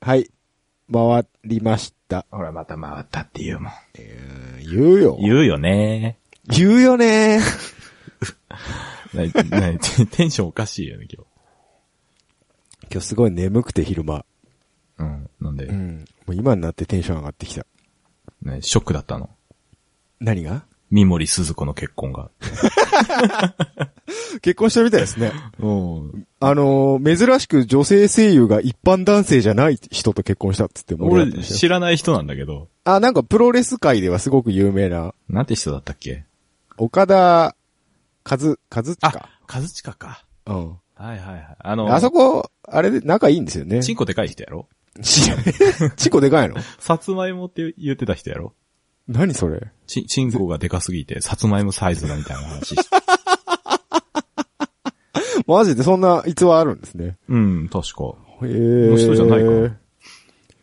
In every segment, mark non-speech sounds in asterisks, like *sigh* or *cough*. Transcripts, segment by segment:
はい。回りました。ほら、また回ったって言うもん。言うよ。言うよね。言うよね。ななテテンションおかしいよね、今今日すごい眠くて昼間。日。うん。なんで、うん。もう今になってテンション上がってきた。ね、ショックだったの。何が？三森鈴子の結婚が。*laughs* 結婚したみたいですね。うん。あのー珍しく女性声優が一般男性じゃない人と結婚したっつって盛り上が俺ってましたよ知らない人なんだけど、あ、なんかプロレス界ではすごく有名な、なんて人だったっけ？岡田和、和親あ、和親か。うん。はいはいはい。あの、あそこ、あれで仲いいんですよね。チンコでかい人やろ？*laughs* ち、チコでかいの？*laughs* さつまいもって言ってた人やろ？何それ？ち、チンコがでかすぎて、さつまいもサイズだみたいな話して。*laughs* マジでそんな逸話あるんですね。うん、確か。へえ。の人じゃないか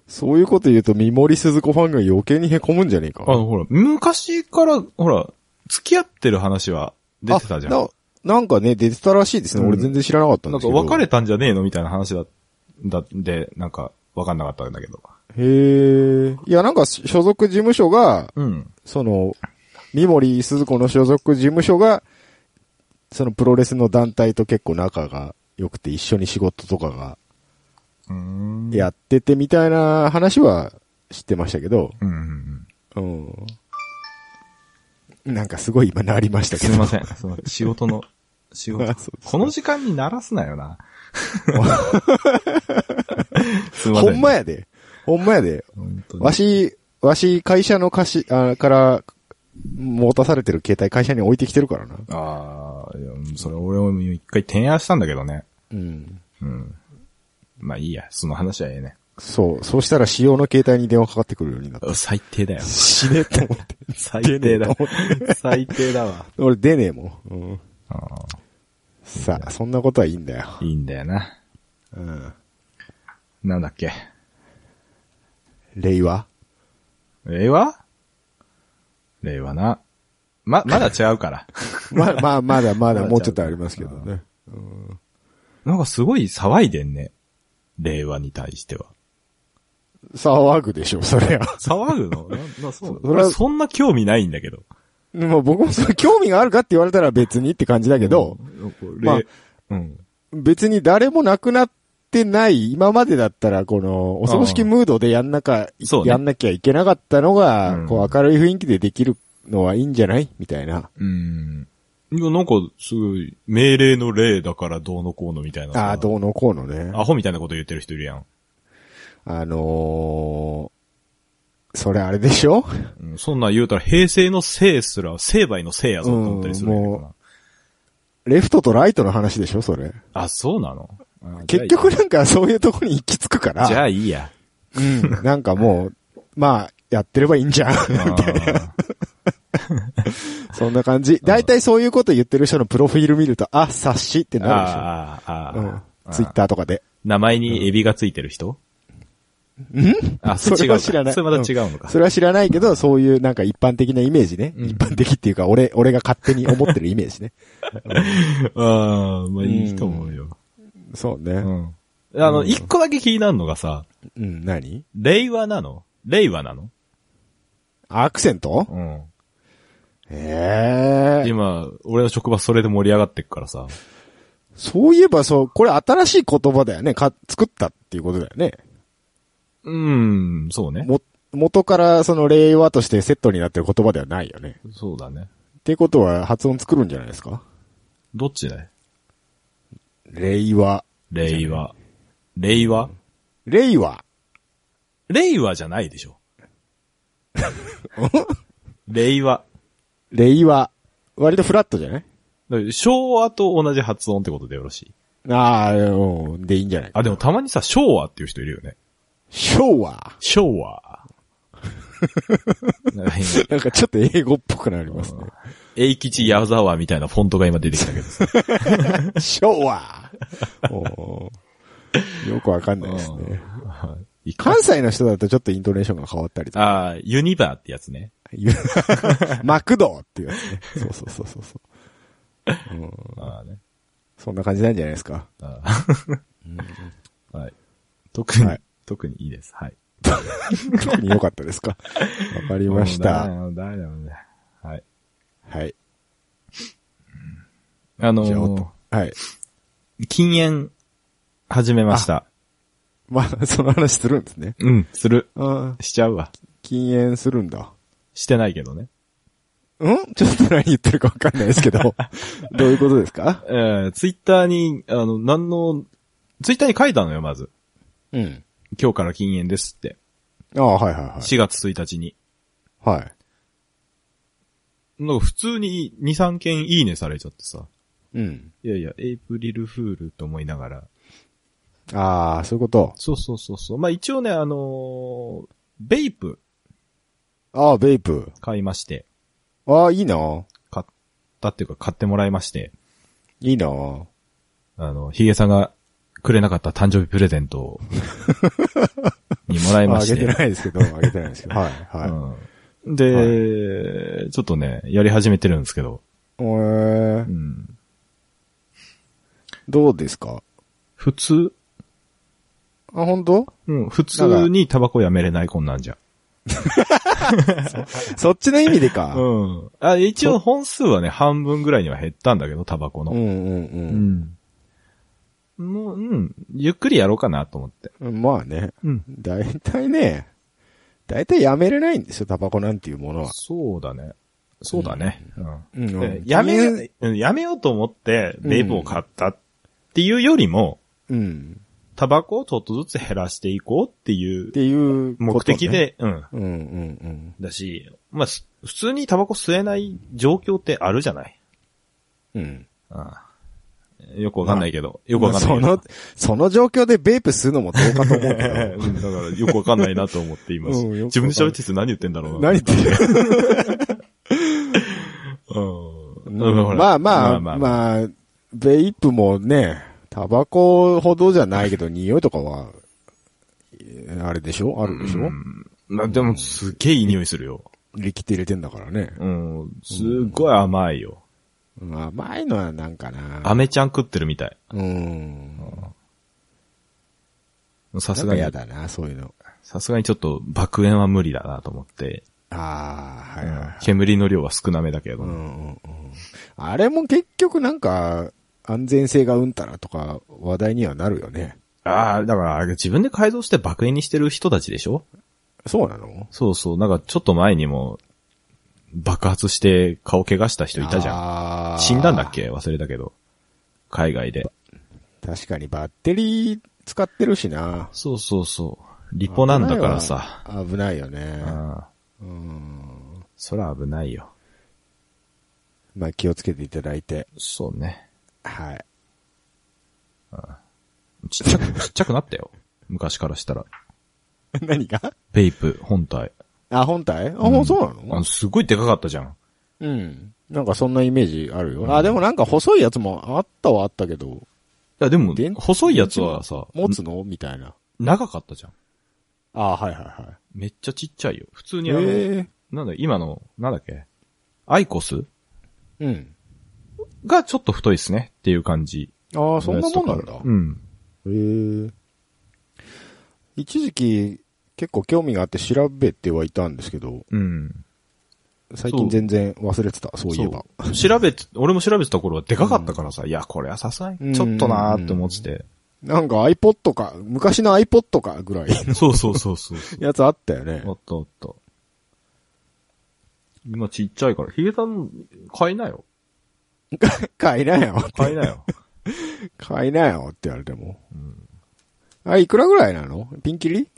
そういうこと言うと、三森鈴子ファンが余計に凹むんじゃねえか。あの、ほら、昔から、ほら、付き合ってる話は出てたじゃん。あななんかね、出てたらしいですね。うん俺全然知らなかったんなんかですけど。別れたんじゃねえのみたいな話だ、だ、で、なんか、わかんなかったんだけど。へえ。いや、なんか所属事務所が、うん。その、三森鈴子の所属事務所が、そのプロレスの団体と結構仲が良くて一緒に仕事とかがうーん。やっててみたいな話は知ってましたけど、うんうんうん。うん。なんかすごい今なりましたけど。すみません。その仕事の、*laughs* 仕事。この時間に鳴らすなよな。*laughs* すいません。ほんまやで。ほんまやで。わし、わし、会社の貸し、あから、持たされてる携帯会社に置いてきてるからな。ああ、いや、それ俺も一回提案したんだけどね。うん。うん。まあいいや、その話はええね。そう。そうしたら仕様の携帯に電話かかってくるようになった。最低だよ。死ねと思って。*laughs* 最低だ。最低だわ。俺出ねえもん。うん。あーさあ、そんなことはいいんだよ。いいんだよな。うん。なんだっけ？令和？令和？令和な。ま、まだ違うから。*laughs* ま、まあ、まだまだもうちょっとありますけどね。なんかすごい騒いでんね。令和に対しては。騒ぐでしょ、それは。騒ぐの？ななそうそれそんな興味ないんだけど。まあ僕もそれ興味があるかって言われたら別にって感じだけど、うん、まあれうん。別に誰も亡くなってない、今までだったらこの、お葬式ムードでやんなか、ねやんなきゃいけなかったのが、うんこう明るい雰囲気でできるのはいいんじゃない？みたいな。うん。いや、なんか、すごい、命令の例だからどうのこうのみたいなさ。ああ、どうのこうのね。アホみたいなこと言ってる人いるやん。あのー、それあれでしょ？うん、そんなん言うたら、平成の生すら、成敗の生やぞと思ったりするうんな。レフトとライトの話でしょそれ。あ、そうなの？あ結局なんかそういうとこに行き着くから。じゃあいいや。うん。なんかもう、まあ、やってればいいんじゃん。あー *laughs* そんな感じ。大体そういうこと言ってる人のプロフィール見ると、あ、察しってなるでしょ。あー、ああ。ーツイッターとかで。名前にエビがついてる人？ん？あ、そそれは知らないそれまた違うのか。それは知らないけど、そういうなんか一般的なイメージね。うん一般的っていうか、俺、俺が勝手に思ってるイメージね。*laughs* ああ、まあいいと思うよ。そうね。うん。あの、一個だけ気になるのがさ、うん、何？令和なの？令和なの？アクセント？うん。ええ今、俺の職場それで盛り上がってっからさ。そういえばそう、これ新しい言葉だよね。か、作ったっていうことだよね。うーん、そうね。も、元からその令和としてセットになってる言葉ではないよね。そうだね。ってことは発音作るんじゃないですか？どっちだい？令和。令和。令和？令和。令和じゃないでしょ。*laughs* 令和。令和。割とフラットじゃない？昭和と同じ発音ってことでよろしい？ああ、うん、でいいんじゃない？あ、でもたまにさ、昭和っていう人いるよね。昭和？昭和。*laughs* なんかちょっと英語っぽくなりますね。英吉矢沢みたいなフォントが今出てきたけどさ。*laughs* 昭和。よくわかんないですね。関西の人だとちょっとイントネーションが変わったりとか。ああ、ユニバーってやつね。ゆ *laughs* マクドっていうやつね。そうそうそうそうそう。うんああね。そんな感じなんじゃないですか。ああはい。特に、はい特にいいです。はい。特に良かったですか？わかりました。もうダメだよ、ダメだよ。はい。はい。あのーと、はい。禁煙、始めました。まあ、その話するんですね。うん、する。しちゃうわ。禁煙するんだ。してないけどね。ん？ちょっと何言ってるかわかんないですけど。*laughs* どういうことですか？えー、ツイッターに、あの、何の、ツイッターに書いたのよ、まず。うん。今日から禁煙ですって。ああ、はいはいはい。4月1日に。はい。なんか普通に2、3件いいねされちゃってさ。うん。いやいや、エイプリルフールと思いながら。ああ、そういうこと？そうそうそうそう。まあ一応ね、あのーベイプああ、ベイプ。買いまして、ああ、いいな。買ったっていうか買ってもらいまして、いいな。あの、ヒゲさんがくれなかった誕生日プレゼントを *laughs* にもらいまして。あげてないですけど、あげてないですけど。*laughs* はい、はうん、で、ちょっとね、やり始めてるんですけど、い。えーう、ん、どうですか？普通、あ、本当？うん、普通にタバコやめれないこんなんじゃ。*laughs* そっちの意味でか。うん。あ、一応本数はね、半分ぐらいには減ったんだけど、タバコの。うんうんうん。もう、うん。ゆっくりやろうかなと思って。うん。まあね。うん。だいたいね、だいたいやめれないんですよ、タバコなんていうものは。そうだね。そうだね。うん。うんでやめ、うんやめようと思って、ベープを買ったっていうよりも、うん。タバコをちょっとずつ減らしていこうっていうっていう目的。で、うん。うんうんうん。だし、まあ、す普通にタバコ吸えない状況ってあるじゃない？うん。ああよくわかんないけど。よくわかんないけど。その、その状況でベープ吸うのもどうかと思うけ *laughs* うんだから、よくわかんないなと思っています。うん自分で喋ってて何言ってんだろうど。な。何言ってるうん。まあまあ、まあ。まあ、ベイプもね、タバコほどじゃないけど、匂いとかは、えあれでしょ？あるでしょ、うんまあでも、すっげえいい匂いするよ。力って入れてんだからね。うん。すっごい甘いよ。うん甘いのはなんかな。アメちゃん食ってるみたい。うん。さすがに嫌、だな、そういうの。さすがにちょっと爆炎は無理だなと思って。ああ、はいはいはい。煙の量は少なめだけど。うんうんうん。あれも結局なんか、安全性がうんたらとか話題にはなるよね。ああ、だから、自分で改造して爆炎にしてる人たちでしょ？そうなの？そうそう。なんかちょっと前にも、爆発して顔怪我した人いたじゃん。死んだんだっけ？忘れたけど。海外で。確かにバッテリー使ってるしな。そうそうそう。リポなんだからさ。危ないよね。うん。そら危ないよ。まあ気をつけていただいて。そうね。はい。ちっちゃく、ちっちゃくなったよ。昔からしたら。*laughs* 何が？ベイプ本体。あ、本体？あ、もうそうなあのの、すごいでかかったじゃん。うん。なんかそんなイメージあるよ。あ、でもなんか細いやつもあったはあったけど、いや、でも電、細いやつはさ、持つの？みたいな。長かったじゃん。あはいはいはめっちゃちっちゃいよ。普通い。にあの、へえ。なんだ、今の、なんだっけ？アイコス？うん。がちょっと太いっすねっていう感じああ、そんなもんなんだ。うん。へえ。一時期結構興味があって調べてはいたんですけど、うん。最近全然忘れてた、そういえば。調べて、俺も調べてた頃はでかかったからさ、いや、これはさすがにちょっとなーって思ってて。なんか iPod か、昔の iPod かぐらいのそうそうそうそう。*laughs* やつあったよねあ。ったあった。今ちっちゃいから、ヒゲさん、*laughs* 買いなよ。買いなよ。買いなよ。買いなよって言われても。あ、いくらぐらいなの？ピンキリ？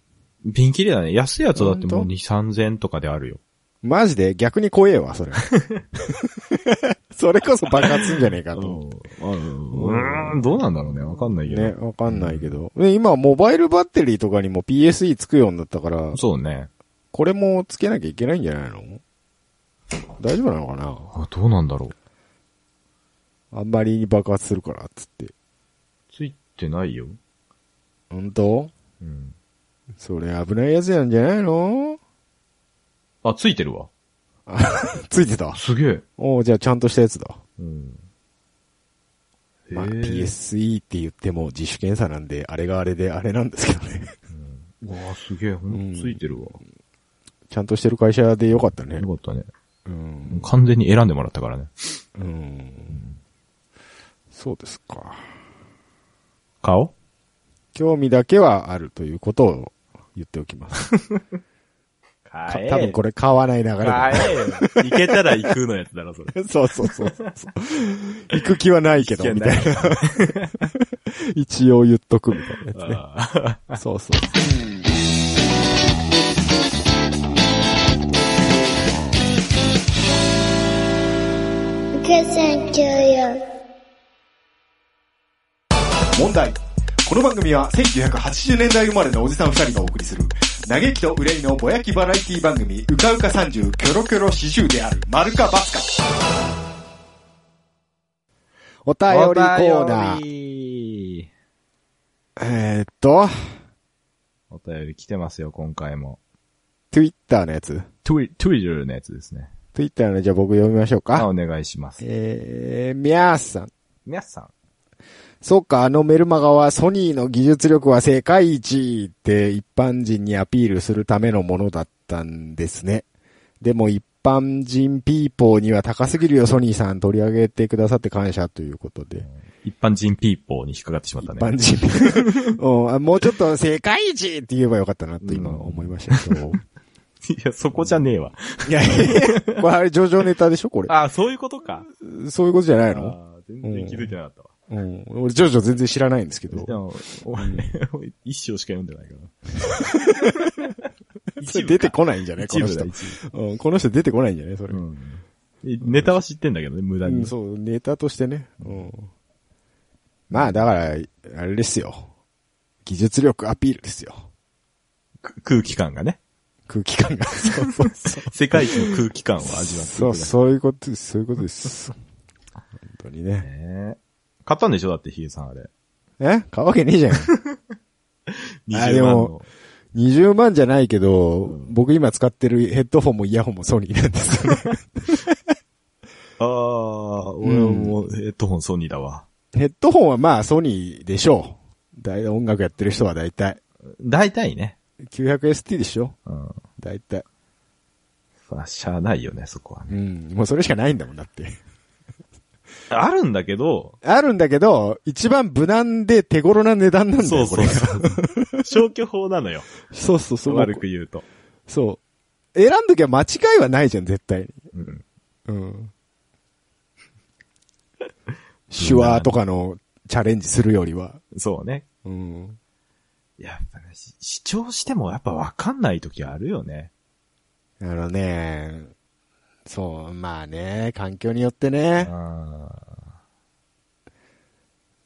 ピンキリだね。安いやつだってもうほん2、3000円とかであるよ。マジで？逆に怖えわ、それ。*laughs* それこそ爆発すんじゃねえかうと。ん。うーん、どうなんだろうね。わかんないけど。ね、わかんないけど。で今、モバイルバッテリーとかにも PSE つくようになったから、そうね。これもつけなきゃいけないんじゃないの？大丈夫なのかな？あどうなんだろう。あんまりに爆発するから、つって。ついてないよ。本当うん。それ危ないやつなんじゃないの？あ、ついてるわ。*laughs* ついてた？すげえ。おうじゃあちゃんとしたやつだ。うん。まあ、PSE って言っても自主検査なんで、あれがあれであれなんですけどね。*laughs* うわあすげえ、ほんとついてるわ。ちゃんとしてる会社でよかったねよ。かったね。うん。完全に選んでもらったからね。うん。そうですか。顔？興味だけはあるということを言っておきます。か買多分これ買わない流れだ。買えよ。行けたら行くのやつだろ、それ。*laughs* そうそうそうそう。行く気はないけど、みたいな。一応言っとくみたいなやつね。そうそう。受付よ。問題。この番組は1980年代生まれのおじさん二人がお送りする、嘆きと憂いのぼやきバラエティ番組、うかうか30キョロキョロ四十である、丸かバスか。お便りコーナー。えーっと、お便り来てますよ、今回も。Twitter のやつ？トゥイ、トゥイジルのやつですね。Twitter のじゃあ僕読みましょうあ、か。お願いします。えー、みやーさん。皆さん。そっか、あのメルマガはソニーの技術力は世界一って一般人にアピールするためのものだったんですね。でも一般人 people には高すぎるよソニーさん取り上げてくださって感謝ということで。一般人ピーポーに引っかかってしまっ一たね。般人、*laughs* うんあもうちょっと世界一って言えばよかったなと今思いましたけど。*laughs* いや、そこじゃねえわ。いやこれあれ上場ネタでしょこれ。あ、そういうことか。そういうことじゃないの？あー全然気づいてなかったわ。うん。俺ジョジョ全然知らないんですけどで。も、俺、俺一章しか読んでないから。*laughs* それ出てこないんじゃない？この人。うん、この人出てこないんじゃない？それ。うん。ネタは知ってんだけどね、無駄にうん、。そう、ネタとしてね。うん。まあ、だから、あれですよ。技術力アピールですよ。く空気感がね。空気感が。*laughs* そうそうそう。世界一の空気感を味わってそう、う。そういうことです。そういうことです。本当にね。ね買ったんでしょ？だって、ヒゲさんあれ。え？買うわけねえじゃん。あで20万もの。20万じゃないけど、僕今使ってるヘッドフォンもイヤホンもソニーなんですよね。*laughs* ああ、俺もヘッドホンソニーだわ。ヘッドホンはまあソニーでしょう。だい音楽やってる人は大体。大体ね。900ST でしょ？うん。大体。まあ、しゃあないよね、そこはうね。ん。もうそれしかないんだもんだって。あるんだけど、あるんだけど、一番無難で手頃な値段なんだよ、そうそう。そう。*laughs* 消去法なのよ。そうそうそう。悪く言うと。そう。選んどきゃ間違いはないじゃん、絶対に。うん。うん。手話とかのチャレンジするよりは。そうね。うん。やっぱね、し視聴してもやっぱわかんない時あるよね。あのね、そう、まあね、環境によってね。あ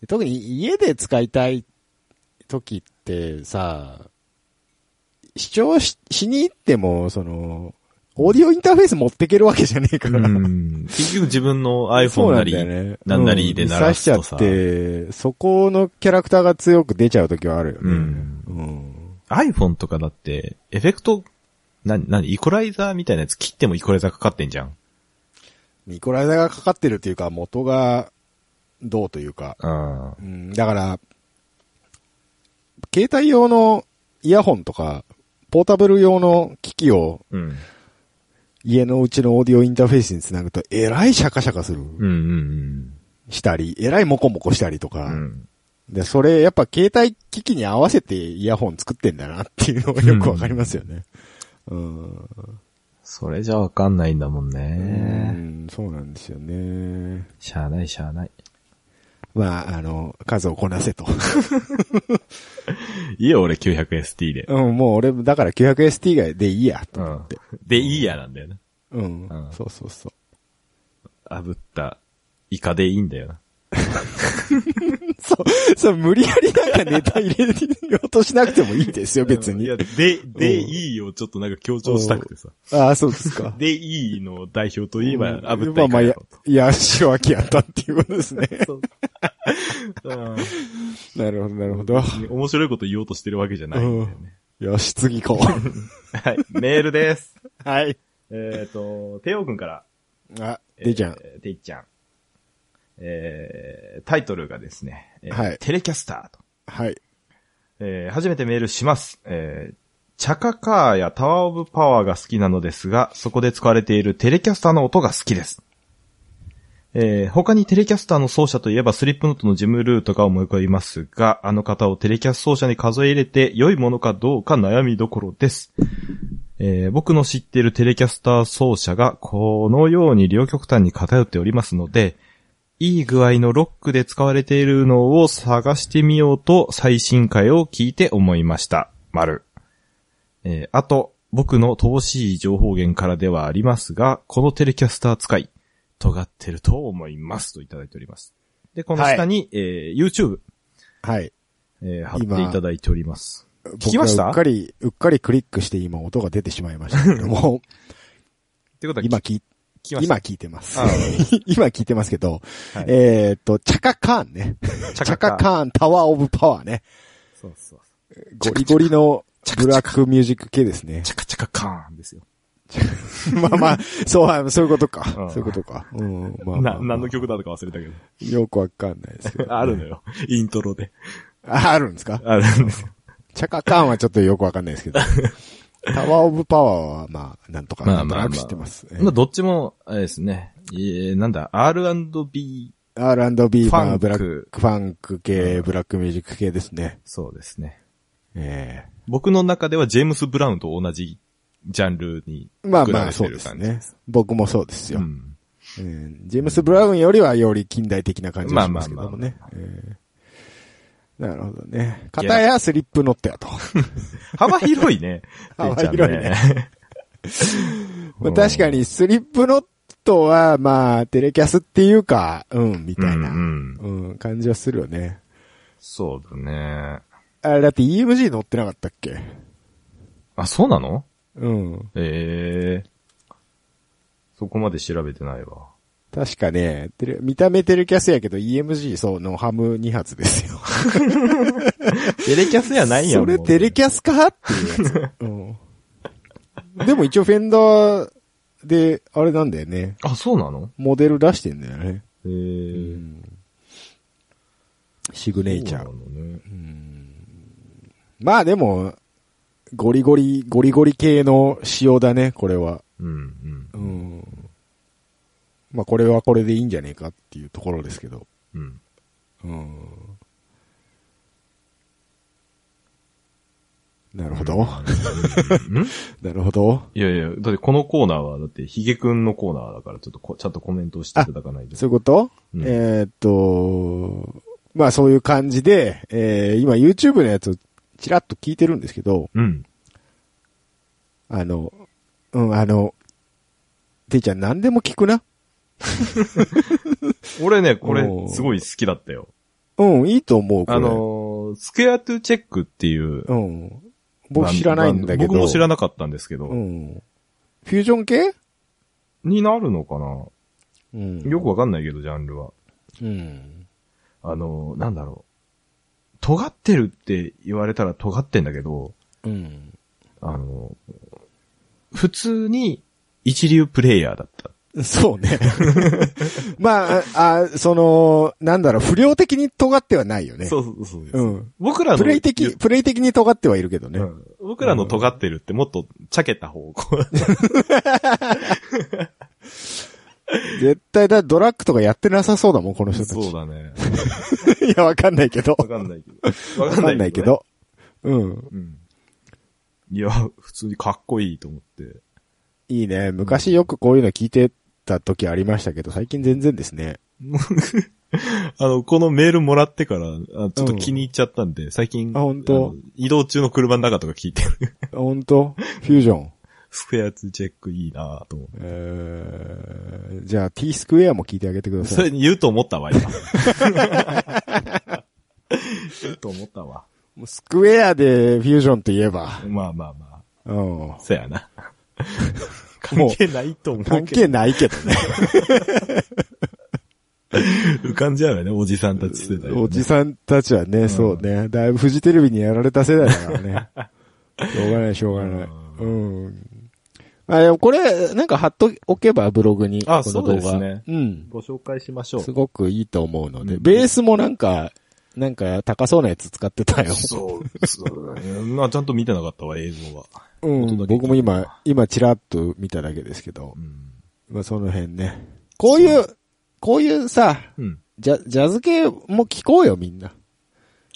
特に家で使いたい時ってさ、視聴ししに行っても、その、オーディオインターフェース持ってけるわけじゃねえかうら。ん。結局自分の iPhone なり、だよね。なんなりで鳴らすとさ。うしちゃって、そこのキャラクターが強く出ちゃう時はあるよね。うん。うん。iPhone とかだって、エフェクト、な、なに、イコライザーみたいなやつ切ってもイコライザーかかってんじゃん。イコライザーがかかってるっていうか、元がどうというか。うん。うん、だから、携帯用のイヤホンとか、ポータブル用の機器をうん。家のうちのオーディオインターフェースにつなぐと、えらいシャカシャカする。うんうんしたり、えらいモコモコしたりとか。うん。うん。で、それ、やっぱ携帯機器に合わせてイヤホン作ってんだなっていうのがよくわかりますよね。うん。それじゃわかんないんだもんうね。ん、そうなんですよね。しゃあないしゃあない。まあ、あの、数をこなせと。*laughs* いいよ、俺 900ST で。うん、もう俺、だから 900ST がでいいや、とうん思って。。で、いいやなんだよね。うん。うんそうそうそう。炙ったイカでいいんだよな。*laughs* そう、そう、無理やりなんかネタ入れようとしなくてもいいですよ、別に。いや、で、で、いいをちょっとなんか強調したくてさ。ああ、そうですか。*laughs* で、いいの代表といえば、うん炙ったまあまあ、やイカやろと。、いや、ったっていうことですね。*laughs* うんなるほど、なるほど。面白いこと言おうとしてるわけじゃないんだよね。よし、次行こはい、メールです。う。はい。えっと、テオくんから。あ、でいちゃん。えー。ていちゃん。えー、タイトルがですね、えーはいテレキャスターと。はい。えー初めてメールします。えーチャカカーやタワーオブパワーが好きなのですが、そこで使われているテレキャスターの音が好きです。えー他にテレキャスターの奏者といえばスリップノットのジムルーとか思い浮かびますが、あの方をテレキャス奏者に数え入れて良いものかどうか悩みどころです。えー僕の知っているテレキャスター奏者がこのように両極端に偏っておりますので、いい具合のロックで使われているのを探してみようと最新回を聞いて思いました。丸。えーあと、僕の乏しい情報源からではありますが、このテレキャスター使い、尖ってると思いますといただいております。で、この下に、えー YouTube、はい。えー貼っていただいております。聞僕きました？はうっかり、うっかりクリックして今音が出てしまいましたけども、*laughs* ってことは、今聞い、聞今聞いてますあ。*laughs* 今聞いてますけど、はいえーっと、チャカカーンね。チャカカーンタワーオブパワーね。そうそう。ゴリゴリのブラックミュージック系ですね。チャカチャカカーンですよ。*laughs* まあまあ、そうは、そういうことかう。んそういうことか。うん、まあまあな、何の曲だとか忘れたけど。よくわかんないですけど。あるのよ。イントロで。あ、あるんですか？あるんですよ。チャカカーンはちょっとよくわかんないですけど。*laughs* タワーオブパワーは、まあ、なんとか、まあまあ知ってます。まあ、どっちも、あれですね。えー、なんだ、R&B、R&B、まあ、ブラック、ファンク系、ブラックミュージック系ですね。そうですね。え僕の中ではジェームス・ブラウンと同じジャンルにえまあまあ、そうですね。僕もそうですよ。うん。うんジェームス・ブラウンよりはより近代的な感じがしますけどもね。ええなるほどね。片やスリップノットやと。幅広いね。*laughs* 幅広いね。*laughs* まあ、確かにスリップノットは、まあ、テレキャスっていうか、うん、みうんたいな、ううんん。感じはするよね。そうだね。あれ、だって EMG 乗ってなかったっけ？あ、そうなの？うん。ええそこまで調べてないわ。確かね、見た目テレキャスやけど EMG そうのハム2発ですよ。*laughs* テレキャスやないやん。それテレキャスかっていうやつ。*laughs* うん。でも一応フェンダーで、あれなんだよね。あ、そうなの？モデル出してんだよね。ええシグネイチャー。ね。まあでも、ゴリゴリ、ゴリゴリ系の仕様だね、これは。うん、うんう。ん。まあこれはこれでいいんじゃねえかっていうところですけど。うん。うん。なるほど。*laughs* なるほど。いやいや、だってこのコーナーは、だってヒゲくんのコーナーだから、ちょっとこちゃんとコメントをしていただかないと。そういうこと、うんえーっと、まあそういう感じで、えー、今 YouTube のやつをちらっと聞いてるんですけど、うん。あの、うん、あの、ていちゃん何でも聞くな。*laughs* 俺ね、これすごい好きだったよ。うん、いいと思う、これ。あのー、スクエアトゥチェックっていう。うん。僕知らないんだけど。僕も知らなかったんですけど。うん。フュージョン系？になるのかな？うん。よくわかんないけど、ジャンルは。うん。あのー、なんだろう。尖ってるって言われたら尖ってんだけど、うん。あのー、普通に一流プレイヤーだった。*laughs* そうね。*laughs* まあ、あ、その、なんだろう、不良的に尖ってはないよね。そうそうそう。うん。僕らの、プレイ的、プレイ的に尖ってはいるけどね。うん僕らの尖ってるってもっと茶けた方向。絶対だ、ドラッグとかやってなさそうだもん、この人たち。そうだね。*laughs* いや、わかんないけど。わかんないけど。わわかんないけ。ど。うん。うん。いや、普通にかっこいいと思って。いいね。昔よくこういうの聞いてた時ありましたけど、最近全然ですね。*laughs* あの、このメールもらってから、あちょっと気に入っちゃったんで、最近、あ本当？の移動中の車の中とか聞いてる。ほんとフュージョン？スクエアツチェックいいなと思って。えー、じゃあ T スクエアも聞いてあげてくだそさい。れに言うと思ったわ、今。言うと思ったわ。もうスクエアでフュージョンといえば。まあまあまあ。うん。そやな。関係ないと思う。関係ないけどね。浮かんじゃうよね、おじさんたち世代、おじさんたちはね、そうね。だいぶフジテレビにやられた世代だからね。しょうがない、しょうがない。うん。あ、でもこれ、なんか貼っとおけば、ブログに。あこの動画そうですねうん。ご紹介しましょうす。ごくいいと思うので、うんベースもなんか、なんか高そうなやつ使ってたよ。そう、そうだね。まあちゃんと見てなかったわ、映像は。うん。僕も今、今チラッと見ただけですけどう。ん。まあその辺ね。こういう、こういうさ、うん。ジャジャズ系も聞こうよみんな。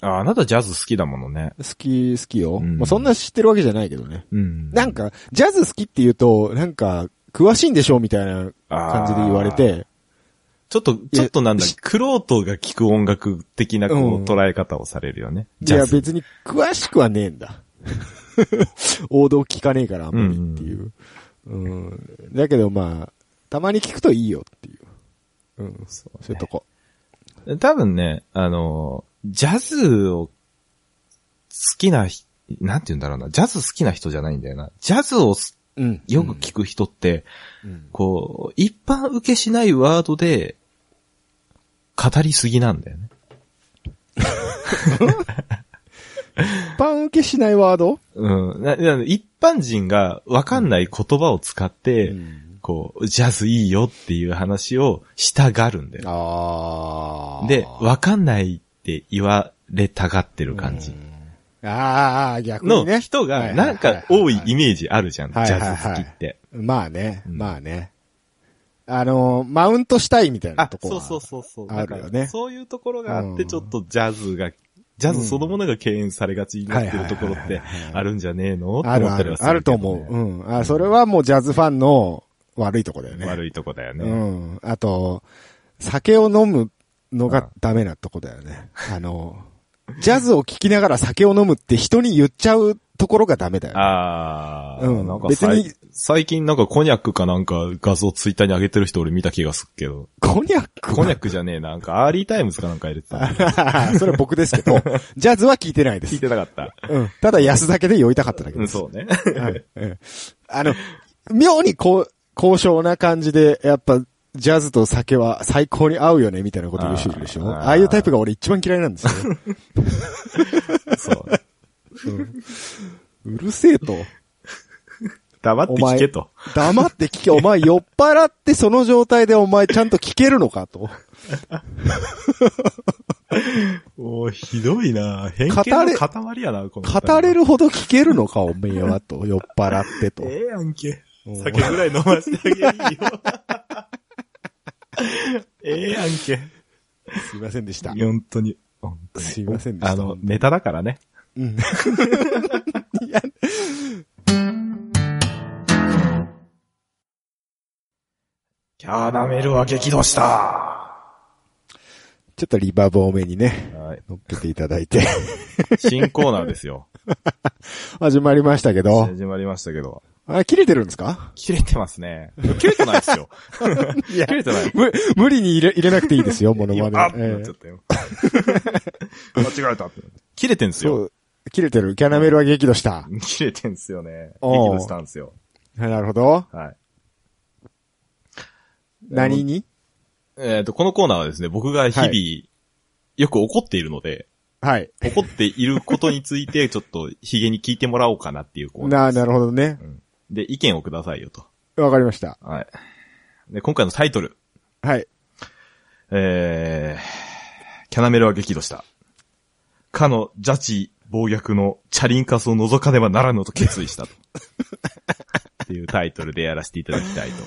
あ、あなたジャズ好きだものね。好き、好きよ。うんまあそんな知ってるわけじゃないけどね。うんなんか、ジャズ好きって言うと、なんか、詳しいんでしょみたいな感じで言われて、ちょっと、ちょっとなんだいや、クロートが聴く音楽的なこうんう捉え方をされるよね。いやジャズ。別に詳しくはねえんだ。*laughs* 王道聞かねえからあんまりっていう。うん。だけどまあ、たまに聞くといいよっていう。うん。そういうとこ。多分ね、あの、ジャズを好きなひ、なんて言うんだろうな、ジャズ好きな人じゃないんだよな。ジャズをすうん。よく聞く人って、うん。こう、一般受けしないワードで、語りすぎなんだよね。一般受けしないワード？うん。なな一般人がわかんない言葉を使って、うんこう、ジャズいいよっていう話をしたがるんだよ。ああ。で、わかんないって言われたがってる感じ。ああ、逆にのね。人が、なんか多いイメージあるじゃん、ジャはいズ好きって。まあね、うんまあね。あの、マウントしたいみたいなあ、とこはそうそうそうそう。あるよねだからそういうところがあって、うんちょっとジャズが、ジャズそのものが敬遠されがちになってるところってあるんじゃねえの？あるある、あると思う。うん。あ、それはもうジャズファンの悪いとこだよね。悪いとこだようね。ん。あと、酒を飲むのがダメなとこだよね。あの、ジャズを聴きながら酒を飲むって人に言っちゃうところがダメだよね。あー、うんなんか別に最近なんかコニャックかなんか画像ツイッターに上げてる人俺見た気がするけど。コニャックコニャックじゃねえな、なんかアーリータイムズかなんか入れてた。それは僕ですけど、ジャズは聞いてないで聞いす。てなかった。うん。ただ安酒で酔いたかっただけうん、です。そうね。はい。うんあの、妙にこう、高尚な感じで、やっぱ、ジャズと酒は最高に合うよね、みたいなこと言う人いるでしょ？あーああいうタイプが俺一番嫌いなんですよ。そう。うるせえと。黙って聞けと。黙って聞け。お前酔っ払ってその状態でお前ちゃんと聞けるのかと。おーひどいな偏見の塊やな、この語れるほど聞けるのか、おめえはと。酔っ払ってと。ええやんけうん。酒ぐらい飲ませてあげるよ。ええやんけ。すいませんでした。本当に。本当にすいませんでしたあの、ネタだからね。うん。いや、キャラメルは激怒した。はちょっとリバーブ多めにね、い。乗っけていただいて、新コーナーですよ。*laughs* 始まりましたけど、始まりましたけど。あ、切れてるんですか？切れてますね。切れてないですよ。*laughs* いや切れてない。無無理に入れ入れなくていいですよ、モノマあってなっええちゃったよ。*laughs* 間違えた。切れてんすよ。切れてる。キャナメルは激怒した。切れてんすよね。激怒したんですよ。はいなるほど。はい。何に？えっ、と、このコーナーはですね、僕が日々、はよく怒っているので、はい。怒っていることについて、ちょっと、ヒゲに聞いてもらおうかなっていうコーナーな、です。*laughs* なるほどね。うんで、意見をくださいよと。わかりました。はい。で、今回のタイトル。はい。えー、キャナメルは激怒した。かのジャチ暴虐のチャリンカスを覗かねばならぬと決意したと。*laughs* っていうタイトルでやらせていただきたいと。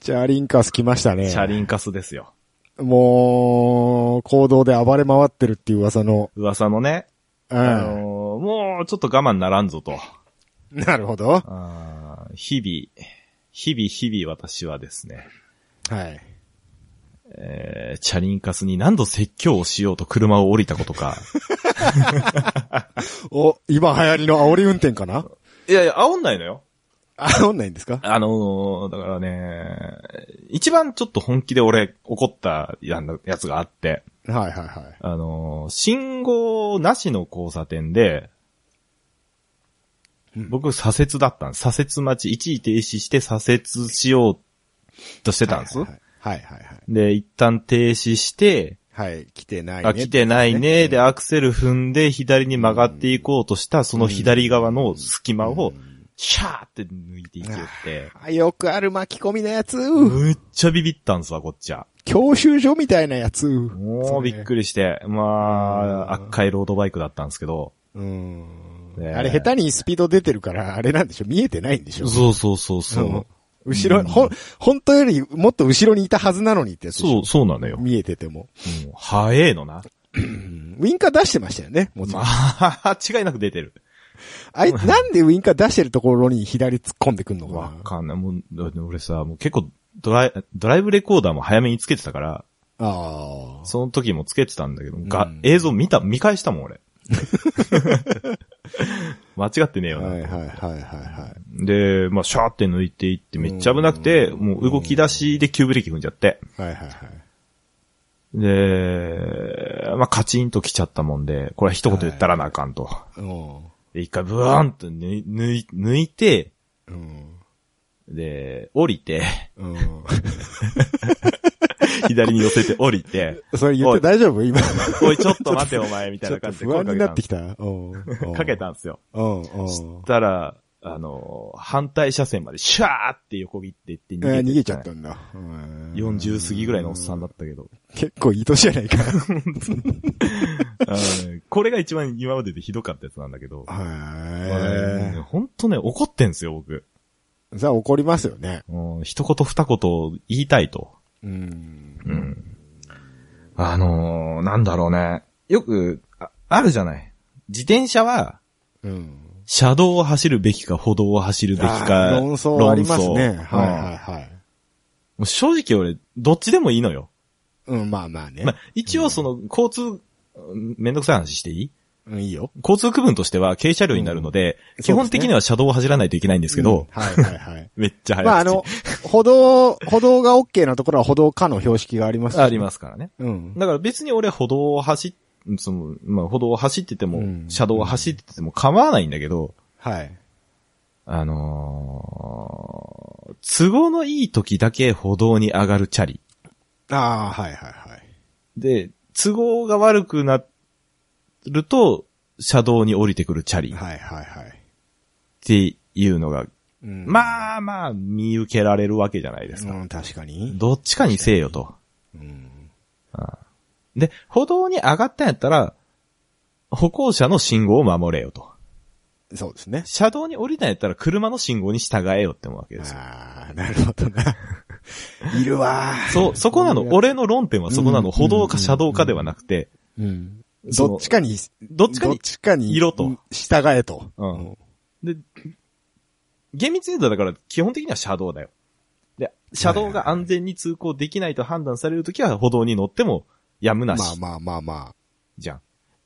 チャリンカス来ましたね。チャリンカスですよ。もう、行動で暴れ回ってるっていう噂の。噂のね、うあのーん。もうちょっと我慢ならんぞと。なるほど。はあー日々、日々日々私はですね、い。えー、チャリンカスに何度説教をしようと車を降りたことか。*laughs* お、今流行りの煽り運転かな？いやいや、煽んないのよ。煽んないんですか？あのー、だからね、一番ちょっと本気で俺怒ったやんやつがあって、はいはいはい。あのー、信号なしの交差点で、うん僕左折だったんです。左折待ち、一時停止して左折しようとしてたんです。はいはいはいはい。で、一旦停止して、はい、はい、来てないね。あ、来てないね。で、アクセル踏んで左に曲がっていこうとした、その左側の隙間を、シャーって抜いていきよって、あよくある巻き込みのやつ。むっちゃビビったんすわ、こっちは。教習所みたいなやつ。もうびっくりして、まあ、赤いロードバイクだったんですけど、うん。ねあれ下手にスピード出てるから、あれなんでしょ？見えてないんでしょ？そうそうそうそう。うん後ろ、ほん、本当よりもっと後ろにいたはずなのにってやつそう、そうなのよ。見えてても。うん早えのな。うんウィンカー出してましたよね、もちろん。まあ、違いなく出てる。あい、なんでウィンカー出してるところに左突っ込んでくんのかわなかんない。もう、俺さ、もう結構ドライ、ドライブレコーダーも早めにつけてたから、ああ。その時もつけてたんだけど、がうん映像見た、見返したもん俺。*laughs* *laughs* 間違ってねえよな。はいはいはいはいはい。で、まあ、シャーって抜いていってめっちゃ危なくて、もう動き出しで急ブレーキ踏んじゃって。はいはいはい。で、まあ、カチンと来ちゃったもんで、これは一言言ったらなあかんと。うん。で、一回ブワーンと抜い抜い抜いて、うん。で、降りて、うん。*laughs* *laughs* 左に寄せて降りて、それ言って大丈夫？今。*laughs* おい、ちょっと待てお前、みたいな感じで不安になってきた？かけたんですよ。したら、あの、反対車線までシャーって横切っていって逃げてえー逃げちゃったんだ。うん40過ぎぐらいのおっさんだったけど。結構いい年じゃないか。うんこれが一番今まででひどかったやつなんだけど。へほんとね、怒ってんすよ、僕。え。じゃあ怒りますよね。うん一言二言言いたいと。うん。うん。あのー、なんだろうね。よく、ああるじゃない。自転車は、うん。車道を走るべきか歩道を走るべきあか。ー論争ありますね。はいはいはい。もう正直俺、どっちでもいいのよ。うん、まあまあね。まあ、一応その、交通、うんめんどくさい話していい？うん、いいよ。交通区分としては軽車両になるので、うん基本的には車道を走らないといけないんですけど、うんはいはいはい。*laughs* めっちゃ速い。まああの、歩道、歩道が OK なところは歩道可の標識がありますしありますからね。うん。だから別に俺歩道を走っ、その、まあ歩道を走ってても、うん車道を走ってても構わないんだけど、はい。あのー都合のいい時だけ歩道に上がるチャリ。ああ、はいはいはい。で、都合が悪くなると、車道に降りてくるチャリっはいはいはい。ていうのが、うんまあまあ見受けられるわけじゃないですか。うん、確かに。どっちかにせえよと。うん。で、歩道に上がったんやったら、歩行者の信号を守れよと。そうですね。車道に降りたんやったら車の信号に従えよって思うわけですよ。ああ、なるほどな。*laughs* いるわーそう、そこなの。俺の論点はそこなの。うん歩道か車道かではなくて、うん。どっちかに、どっちかにどっちかに、いろと従えと。うんで、厳密に言うとだから基本的には車道だよ。で、車道が安全に通行できないと判断されるときは歩道に乗ってもやむなし。まあまあまあまじゃん。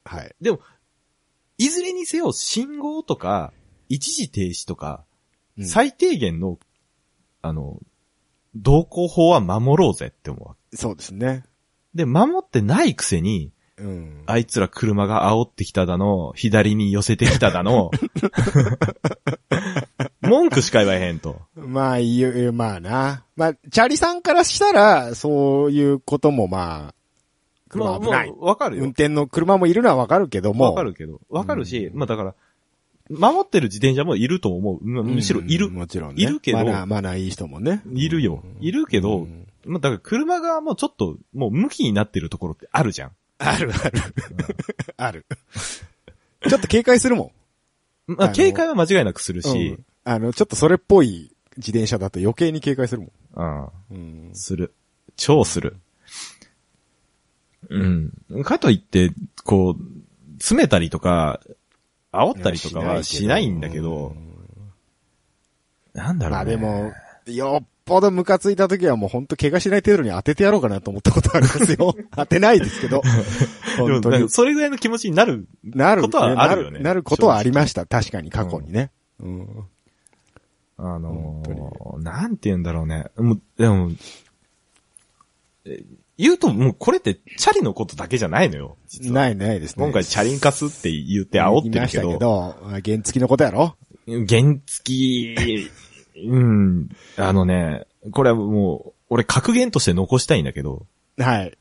あ。はい。でも、いずれにせよ信号とか、一時停止とか、うん最低限の、あの、道交法は守ろうぜって思う。そうですね。で、守ってないくせに、うん。あいつら車が煽ってきただの、左に寄せてきただの、*laughs* 文句しか言わへんと。まあ、いいまあな。まあ、チャリさんからしたら、そういうこともまあ、車危ない。まあわかる運よ。転の車もいるのはわかるけども。わかるけど。わかるし、まあだから、守ってる自転車もいると思う。むむしろいるうん。もちろんね。いるけどマナー、マナーいい人もね。いるよ。いるけど、うんまあだから車側もちょっと、もう向きになってるところってあるじゃん。あるある。ある。ちょっと警戒するもまああの警戒は間違いなくするん。しうん、あの、ちょっとそれっぽい自転車だと余計に警戒するもうん、ん。うん。する。超する。うん。かといって、こう、詰めたりとか、煽ったりとかはしないんだけど、なんだろうね。まあでも、よっぽどムカついた時はもうほんと怪我しない程度に当ててやろうかなと思ったことありますよ。*laughs* 当てないですけど。本当に。それぐらいの気持ちになる。なることはあるよねなることはありました。確かに過去にね。うん。あの本ー、なんて言うんだろうね。もう、でも、え言うともうこれってチャリのことだけじゃないのよ。ないないですね。今回チャリンカスって言って煽って言いましたるけど、けど、原付きのことやろ原付、うん、あのね、これはもう、俺格言として残したいんだけど、はい。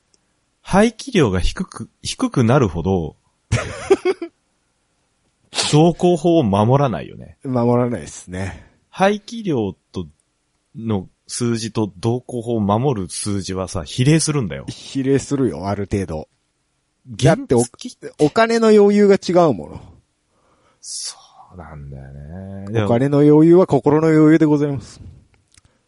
排気量が低く、低くなるほど、*laughs* 道交法を守らないよね。守らないですね。排気量と、の数字と道交法を守る数字はさ、比例するんだよ。比例するよ、ある程度。だっておお金の余裕が違うもの。そうなんだよね。お金の余裕は心の余裕でございます。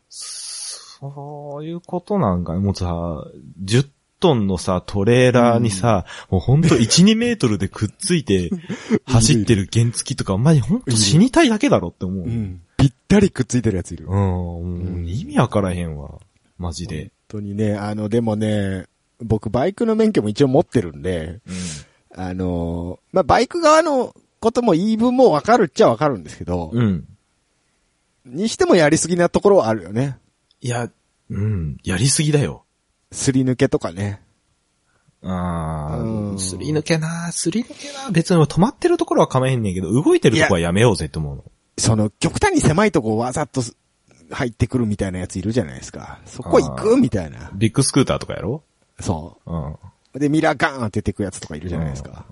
そういうことなんかね。もうさ、10トンのさ、トレーラーにさ、もうほんと1、2メートルでくっついて *laughs* 走ってる原付とか、お前ほんと死にたいだけだろって思う。ううん。ん。ぴったりくっついてるやついる。うん、意味わからへんわ。マジで。本当にね、あの、でもね、僕バイクの免許も一応持ってるんで、あの、まあ、バイク側のことも言い分もわかるっちゃわかるんですけど、うん。うん。にしてもやりすぎなところはあるよね。いや、うん、やりすぎだよ。すり抜けとかね。あうんー、すり抜けなすり抜けな別に止まってるところは構えへんねんけど、動いてるとこはやめようぜって思うの。その、極端に狭いとこわざとす入ってくるみたいなやついるじゃないですか。そこ行あくみたいな。ビッグスクーターとかやろ？そうん。う。で、ミラーガーンって出てくやつとかいるじゃないですか。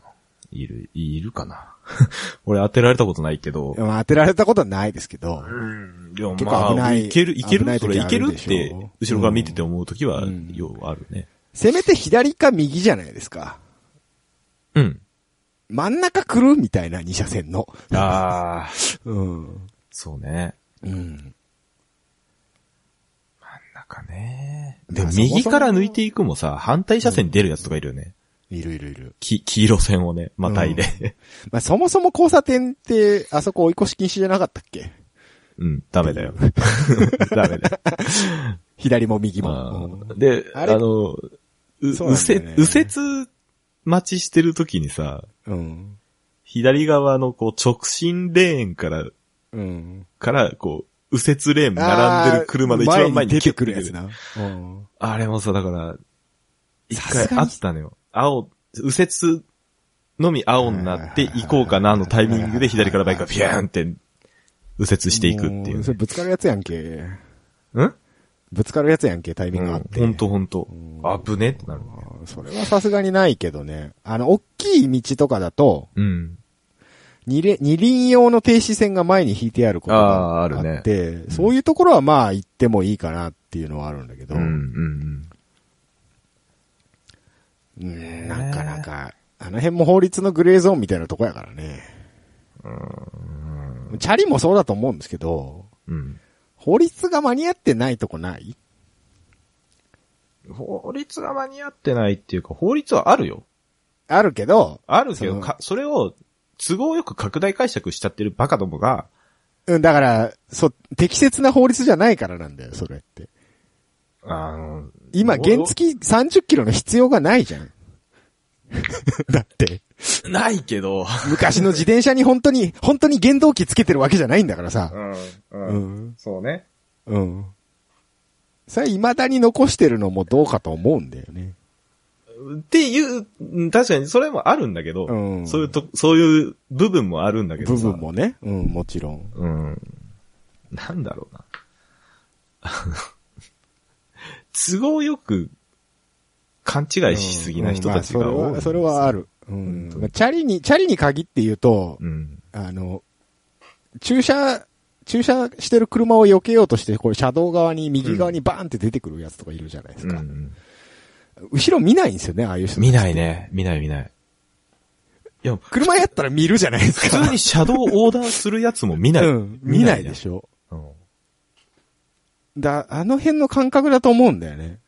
いる、いるかな。*laughs* 俺当てられたことないけど。まあ、当てられたことはないですけど。うん。でもまあ、危ないいける、いけるそれいけるって、後ろから見てて思うときはうん、ようあるね。せめて左か右じゃないですか。うん。真ん中来るみたいな二車線の。ああ、*laughs* うん。そうね。うん。なんかね。まあでも右から抜いていくもさ、反対車線に出るやつとかいるよね。いるいるいる。き、黄色線をね、またいで。まあ、そもそも交差点って、あそこ追い越し禁止じゃなかったっけ？うん、ダメだよ。*laughs* ダメだよ。*laughs* 左も右あも。ーで、あの、うね右折、右折待ちしてる時にさ、うん。左側のこう直進レーンから、うん。から、こう、右折レーン並んでる車の一番前に出てくるやつな。うん。あれもさ、だから、一回あったのよ。青、右折のみ青になって行こうかなのタイミングで左からバイクがピューンって右折していくっていうそれぶつかるやつやんけ。うん？ぶつかるやつやんけ、タイミうんングがあって。ほんとほんと。あぶねってなる。うんそれはさすがにないけどね。あの、大きい道とかだと、うん。二輪二輪用の停止線が前に引いてあることがああーあるって、そういうところはまあ行ってもいいかなっていうのはあるんだけど、うん、うん、うんなかなか、あの辺も法律のグレーゾーンみたいなとこやからね。チャリもそうだと思うんですけど、うん。うん。法律が間に合ってないとこない？法律が間に合ってないっていうか、法律はあるよ。ああるけど、あるけど、か、それを都合よく拡大解釈しちゃってるバカどもが、うん、だから、そう、適切な法律じゃないからなんだよ、それって。あの、今、原付30キロの必要がないじゃん。*laughs* だって、ないけど、*laughs* 昔の自転車に本当に、本当に原動機つけてるわけじゃないんだからさ。ん、うん。そうね。うん。それ未だに残してるのもどうかと思うんだよね。っていう、うん確かにそれもあるんだけど、うんそういうと、そういう部分もあるんだけど部さ。分もね。うん、もちろん。うん。なんだろうな。*laughs* 都合よく勘違いしすぎな人たちが多い、うんまあそれは、それはある。うん。まあチャリに、チャリに限って言うと、うん。あの、駐車、駐車してる車を避けようとして、これ車道側に、右側にバーンって出てくるやつとかいるじゃないですか。うん後ろ見ないんですよね、ああいう人。見ない。ね。見ない見ない。いや、車やったら見るじゃないですか。普通に車道を横断するやつも見ない。うん。見ないでしょ。ょ。だ、あの辺の感覚だと思うんだよね。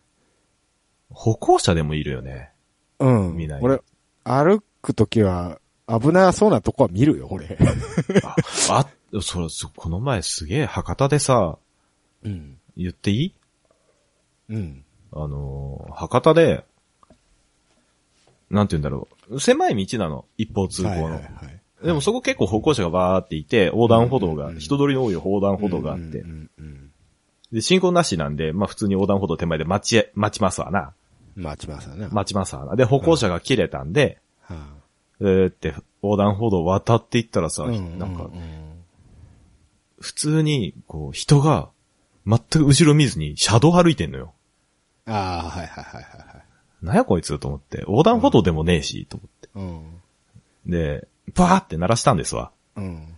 歩行者でもいるよね。うん。見ない俺、歩くときは、危なそうなとこは見るよ、俺。あ、あ、それ、そこの前すげえ博多でさ、うん。言っていい？うん。あのー、博多で、なんて言うんだろう。狭い道なの。一方通行の。はいはいはい。でもそこ結構歩行者がバーっていて、横断歩道が、うんうん人通りの多い横断歩道があってうん、うんうんで、信号なしなんで、まあ普通に横断歩道手前で待ち、待ちますわな。うん。待ちますわね。待ちますわな。で、歩行者が切れたんで、はえーって横断歩道渡っていったらさ、あなんかう、ん普通に、こう、人が、全く後ろ見ずに車道歩いてんのよ。ああ、はいはいはいはいはい。なんやこいつと思って、横断歩道でもねえし、と思って。うん。で、バーって鳴らしたんですわ。うん。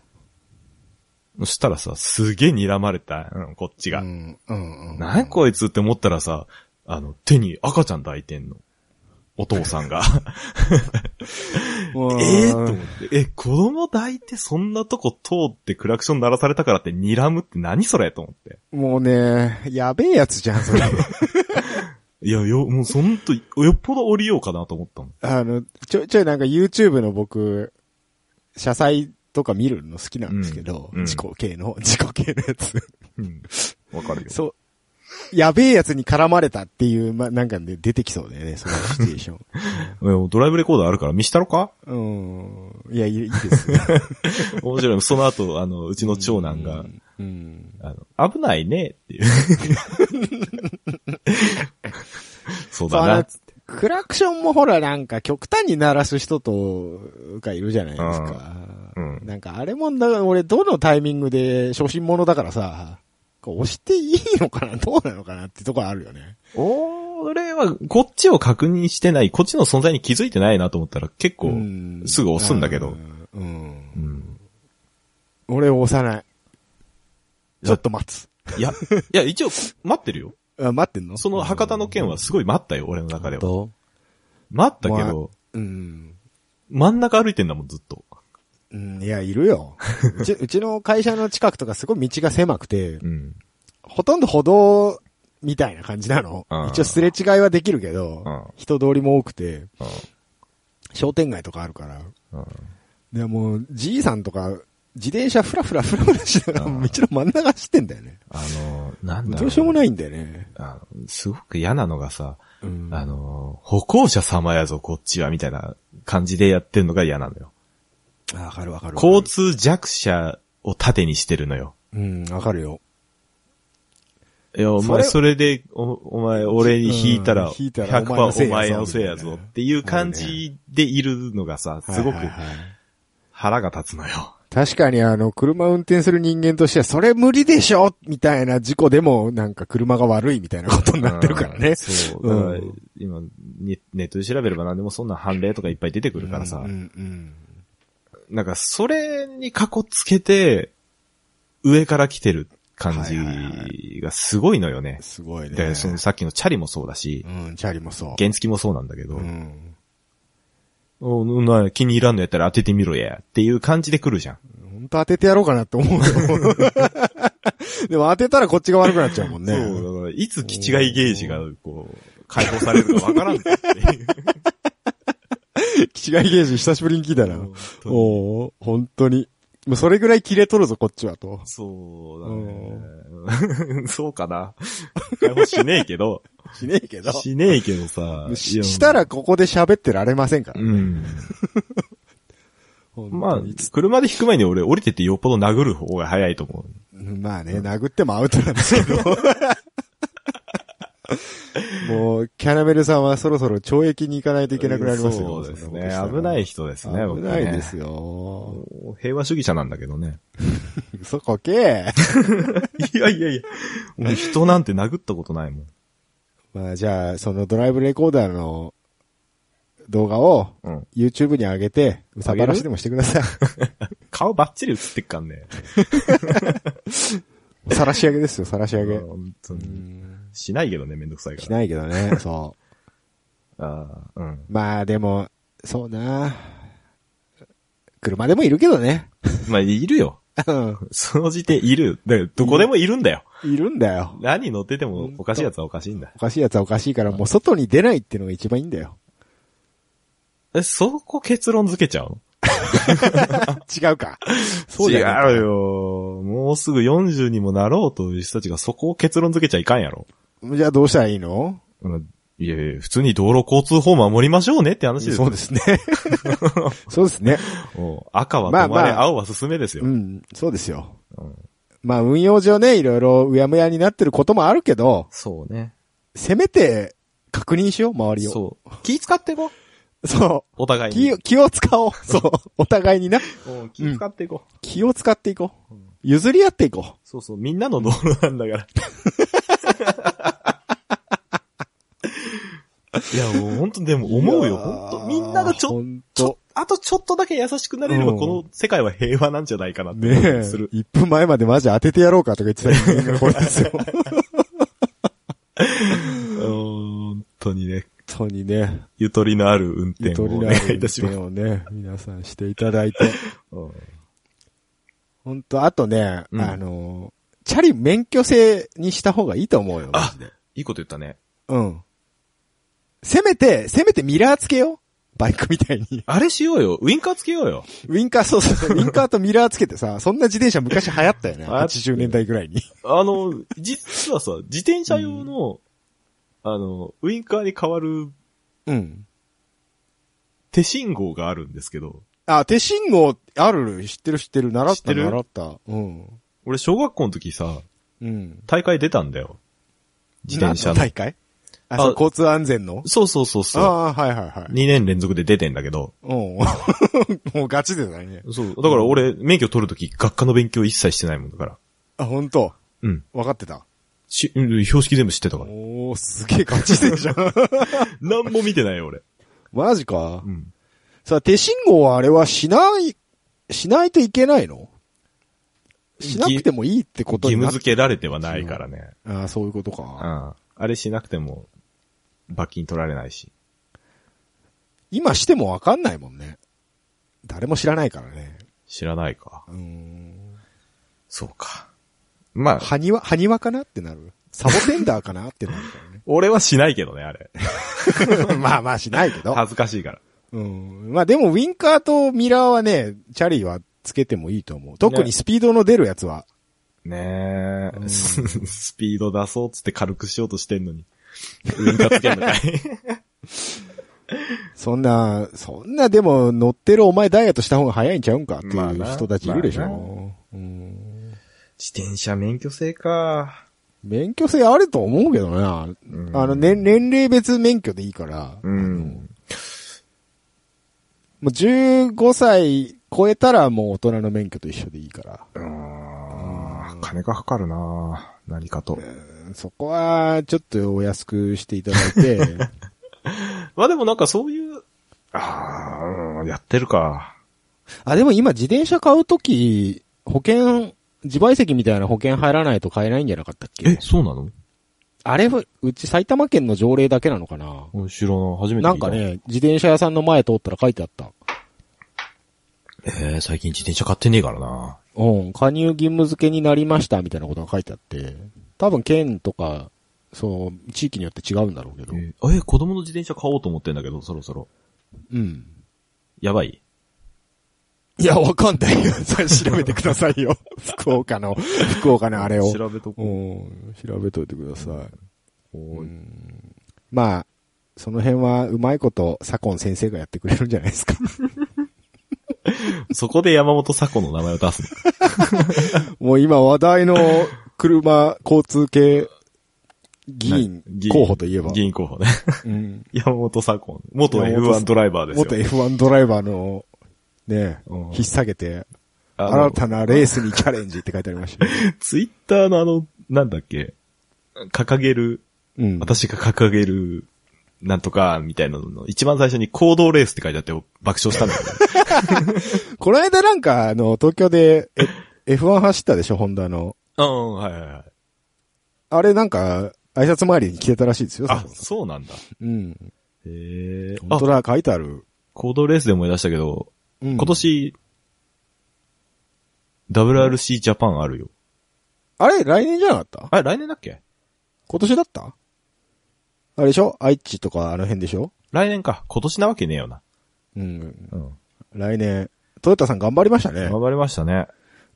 そしたらさ、すげえ睨まれた、うん、こっちが。うん。うん。うん。何こいつって思ったらさ、あの、手に赤ちゃん抱いてんの。お父さんが。*laughs* *laughs* ええと思って。え、子供抱いてそんなとこ通ってクラクション鳴らされたからって睨むって何それと思って。もうね、やべえやつじゃん、それ。*laughs* いや、よ、もうそんと、よっぽど降りようかなと思ったもん。あの、ちょいちょいなんか YouTube の僕、車載とか見るの好きなんですけど、うんうん事故系の、事故系のやつ。うん。わかるよ。そう。やべえやつに絡まれたっていう、ま、なんかで出てきそうだよね、そのシチュエーション。*laughs* えドライブレコーダーあるから見したろか？うん。いや、いいですよ。*laughs* 面白い。その後、あの、うちの長男が、うん。あの、危ないねっていう。*laughs* そうだな。クラクションもほらなんか極端に鳴らす人とかいるじゃないですか。なんかあれもだから俺どのタイミングで初心者だからさ、こう押していいのかなどうなのかなってとこあるよね。俺は、こっちを確認してない、こっちの存在に気づいてないなと思ったら結構、うんすぐ押すんだけど。。うん。うん俺押さない。ちょっと待つ。いや、いや、一応、待ってるよ。*laughs* あ、待ってんの？その博多の件はすごい待ったよ、俺の中では。と待ったけど、うん。真ん中歩いてんだもん、ずっと。うん、いや、いるよ。*laughs* うち、うちの会社の近くとかすごい道が狭くて、うん。ほとんど歩道みたいな感じなのうん。一応すれ違いはできるけど、うん人通りも多くて、うん商店街とかあるから。うんでもう、じいさんとか、自転車ふらふらふらふらしながらうん道の真ん中走ってんだよね。あの、なんだろう。どうしようもないんだよね。あのすごく嫌なのがさ、うんあの、歩行者様やぞ、こっちは、みたいな感じでやってんのが嫌なのよ。あわかるわかる。交通弱者を盾にしてるのよ。うん、わかるよ。いや、お前、それで、お、お前、俺に引いたら、うん引いたら100%おお前のせいやぞぞっていう感じでいるのがさ、すごく腹が立つのよ。確かにあの、車運転する人間としては、それ無理でしょみたいな事故でも、なんか車が悪いみたいなことになってるからね。うんそう。うん今、ネネットで調べれば何でもそんな判例とかいっぱい出てくるからさ、うんうんなんかそれにかこつけて、上から来てる感じがすごいのよね。すごいね。で、そのさっきのチャリもそうだし、うん、チャリもそう。原付もそうなんだけど、うん。おな気に入らんのやったら当ててみろや、っていう感じで来るじゃん。本当当ててやろうかなって思うよ。でも当てたらこっちが悪くなっちゃうもんね。そう、だからいつ気違いゲージが、こう、解放されるかわからんぞっていう。気違いゲージ久しぶりに聞いたな。おお本当に。もうそれぐらい切れとるぞ、こっちはと。そうだね。*laughs* そうかな。解放しねえけど、*laughs* しねえけど。しねえけどさ。ししたらここで喋ってられませんから。うん。本 *laughs* まあ車で引く前に俺降りてってよっぽど殴る方が早いと思まあね、殴ってもアウトなんですけど。*laughs* もう、キャラメルさんはそろそろ懲役に行かないとう。いけなくなりますよ。そうですね。危ない人ですね、危ないですよ。平和主義者なんだけどね。*laughs* 嘘こけ。*laughs* いやいやいや。もう人なんて殴ったことないもん。まあじゃあ、そのドライブレコーダーの動画をうん。YouTube に上げて、うさばらしでもしてください。顔バッチリ映ってっかんね。さらし上げですよ、さらし上げ。本当に。うんしないけどね、めんどくさいから。しないけどね、*laughs* そああ、うん。う。まあでも、そうな車でもいるけどね。*laughs* まあ、いるよ。うんその時点いる。だからどこでもいるんだよ。いるんだよ。何乗っててもおかしいやつはおかしいんだ。おかしいやつはおかしいから、もう外に出ないっていうのが一番いいんだよ。え、そこ結論付けちゃうの？*laughs* 違うか。そう違うよ。もうすぐ40にもなろうという人たちがそこを結論付けちゃいかんやろ。じゃあどうしたらいいの？うんいやいや、普通に道路交通法守りましょうねって話ですよ。そうですね。*laughs* そうですね。赤は止まれ、まあまあ青は進めですよ。うん、そうですよ。うんまあ運用上ね、いろいろうやむやになってることもあるけど、そうね。せめて確認しよう、周りを。そう。気使っていこう。そう。お互いに。気を、気を使おう。そう。お互いにな。うん気使っていこう。気を使っていこう。譲り合っていこそうそう、みんなの道路なんだから。*laughs* *laughs* いや、もう本当でも思うよ。本当みんながちょほんちょと、あとちょっとだけ優しくなれれば、うんこの世界は平和なんじゃないかなってねえ。する。1分前までマジ当ててやろうかとか言ってた人間がこれですよ。本当にね、本当にね、ゆとりのある運転ゆとをおりのある願いいたします。運転をね、皆さんしていただいて。うん本当あとね、うんあの、チャリ免許制にした方がいいと思うよ、マあ。いいこと言ったね。うん。せめて、せめてミラーつけよう。バイクみたいに。あれしようよ。ウインカーつけようよ。ウィンカー、そうそうそう、ウィンカーとミラーつけてさ、そんな自転車昔流行ったよね。流行った80年代ぐらいに。あの、実はさ、自転車用の、あの、ウインカーに変わるうん。手信号があるんですけど、あ、手信号ある知ってる知ってる。習った知ってる？習った。うん。俺小学校の時さ、うん。大会出たんだよ。自転車の。何大会？あ、そう、あ交通安全の？そうそうそうそう。ああ、はいはいはい。2年連続で出てんだけど、うん。*laughs* もうガチでだね。そう。だから俺、免許取るとき、学科の勉強一切してないもんだから。あ、本当？うん。分かってた？し、うん標識全部知ってたから。おー、すげえガチでじゃん。*laughs* 何も見てないよ、俺。マジか？う。ん。さあ、手信号はあれはしない、しないといけないの？しなくてもいいってこと義になっ務付けられてはないからね。ああ、そういうことうか。ん。あれしなくても、罰金取られないし。今してもわかんないもんね。誰も知らないからね。知らないか。うーん。そうか。まあ、はにわ、はにわかなってなる？サボテンダーかなってなるから *laughs* 俺はしないけどね、あれ。ね。*laughs* まあまあしないけど。恥ずかしいから。うん。まあでもウィンカーとミラーはね、チャリはつけてもいいと思う。特にねスピードの出るやつは。ねえ、うんス *laughs* スピード出そうっつって軽くしようとしてんのに。ウインカーつけんのかい。*laughs* そんな、そんなでも乗ってるお前ダイエットした方が早いんちゃうんかっていう人たちいるでしょ。まあなうん自転車免許制か。免許制あると思うけどな。うんあの、年、年齢別免許でいいから。うん。もう15歳超えたらもう大人の免許と一緒でいいから。うーん金がかかるな何かと。そこは、ちょっとお安くしていただいて、*laughs* まあでもなんかそういう、ああ、うんやってるか。あ、でも今自転車買うとき、保険、自賠責みたいな保険入らないと買えないんじゃなかったっけ？え、そうなの？あれ、うち埼玉県の条例だけなのかな？うん知らない。初めて。なんか。ね、自転車屋さんの前通ったら書いてあった。えー、最近自転車買ってねえからな。うん、加入義務付けになりましたみたいなことが書いてあって、多分県とか、そう、地域によって違うんだろうけど。えー、え子供の自転車買おうと思ってんだけど、そろそろ。うん。やばいいや、わかんないよ。*laughs* それ調べてくださいよ。*laughs* 福岡の、福岡のあれを。調べとこうん、調べといてください。う。おーまあ、その辺はうまいこと左近先生がやってくれるんじゃないですか。*laughs* *laughs* そこで山本佐子の名前を出すの。*laughs* もう今話題の車交通系議員候補といえば。議員候補ね。うん、*laughs* 山本佐子。元山本 F1 ドライバーですよ。元 F1 ドライバーの、ねうん、引っ提げて、新たなレースにチャレンジって書いてありましたね。ツイッターのあの、なんだっけ、掲げる、うん。私が掲げる、なんとか、みたいなのの、一番最初に行動レースって書いてあって爆笑したんだけど。*laughs* この間なんか、あの、東京で、え F1 走ったでしょ、ホンダの。うん、はいはいはい。あれなんか、挨拶回りに来てたらしいですよ。あそうなんだ。んうん。へえ。あ、本当だ、書いてある。行動レースで思い出したけど、うん今年、WRC ジャパンあるよ。あれ来年じゃなかった？あれ、来年だっけ？今年だった？あれでしょ？愛知とかあの辺でしょ？来年か。今年なわけねえよな。うん。うん。来年。トヨタさん頑張りましたね。頑張りましたね。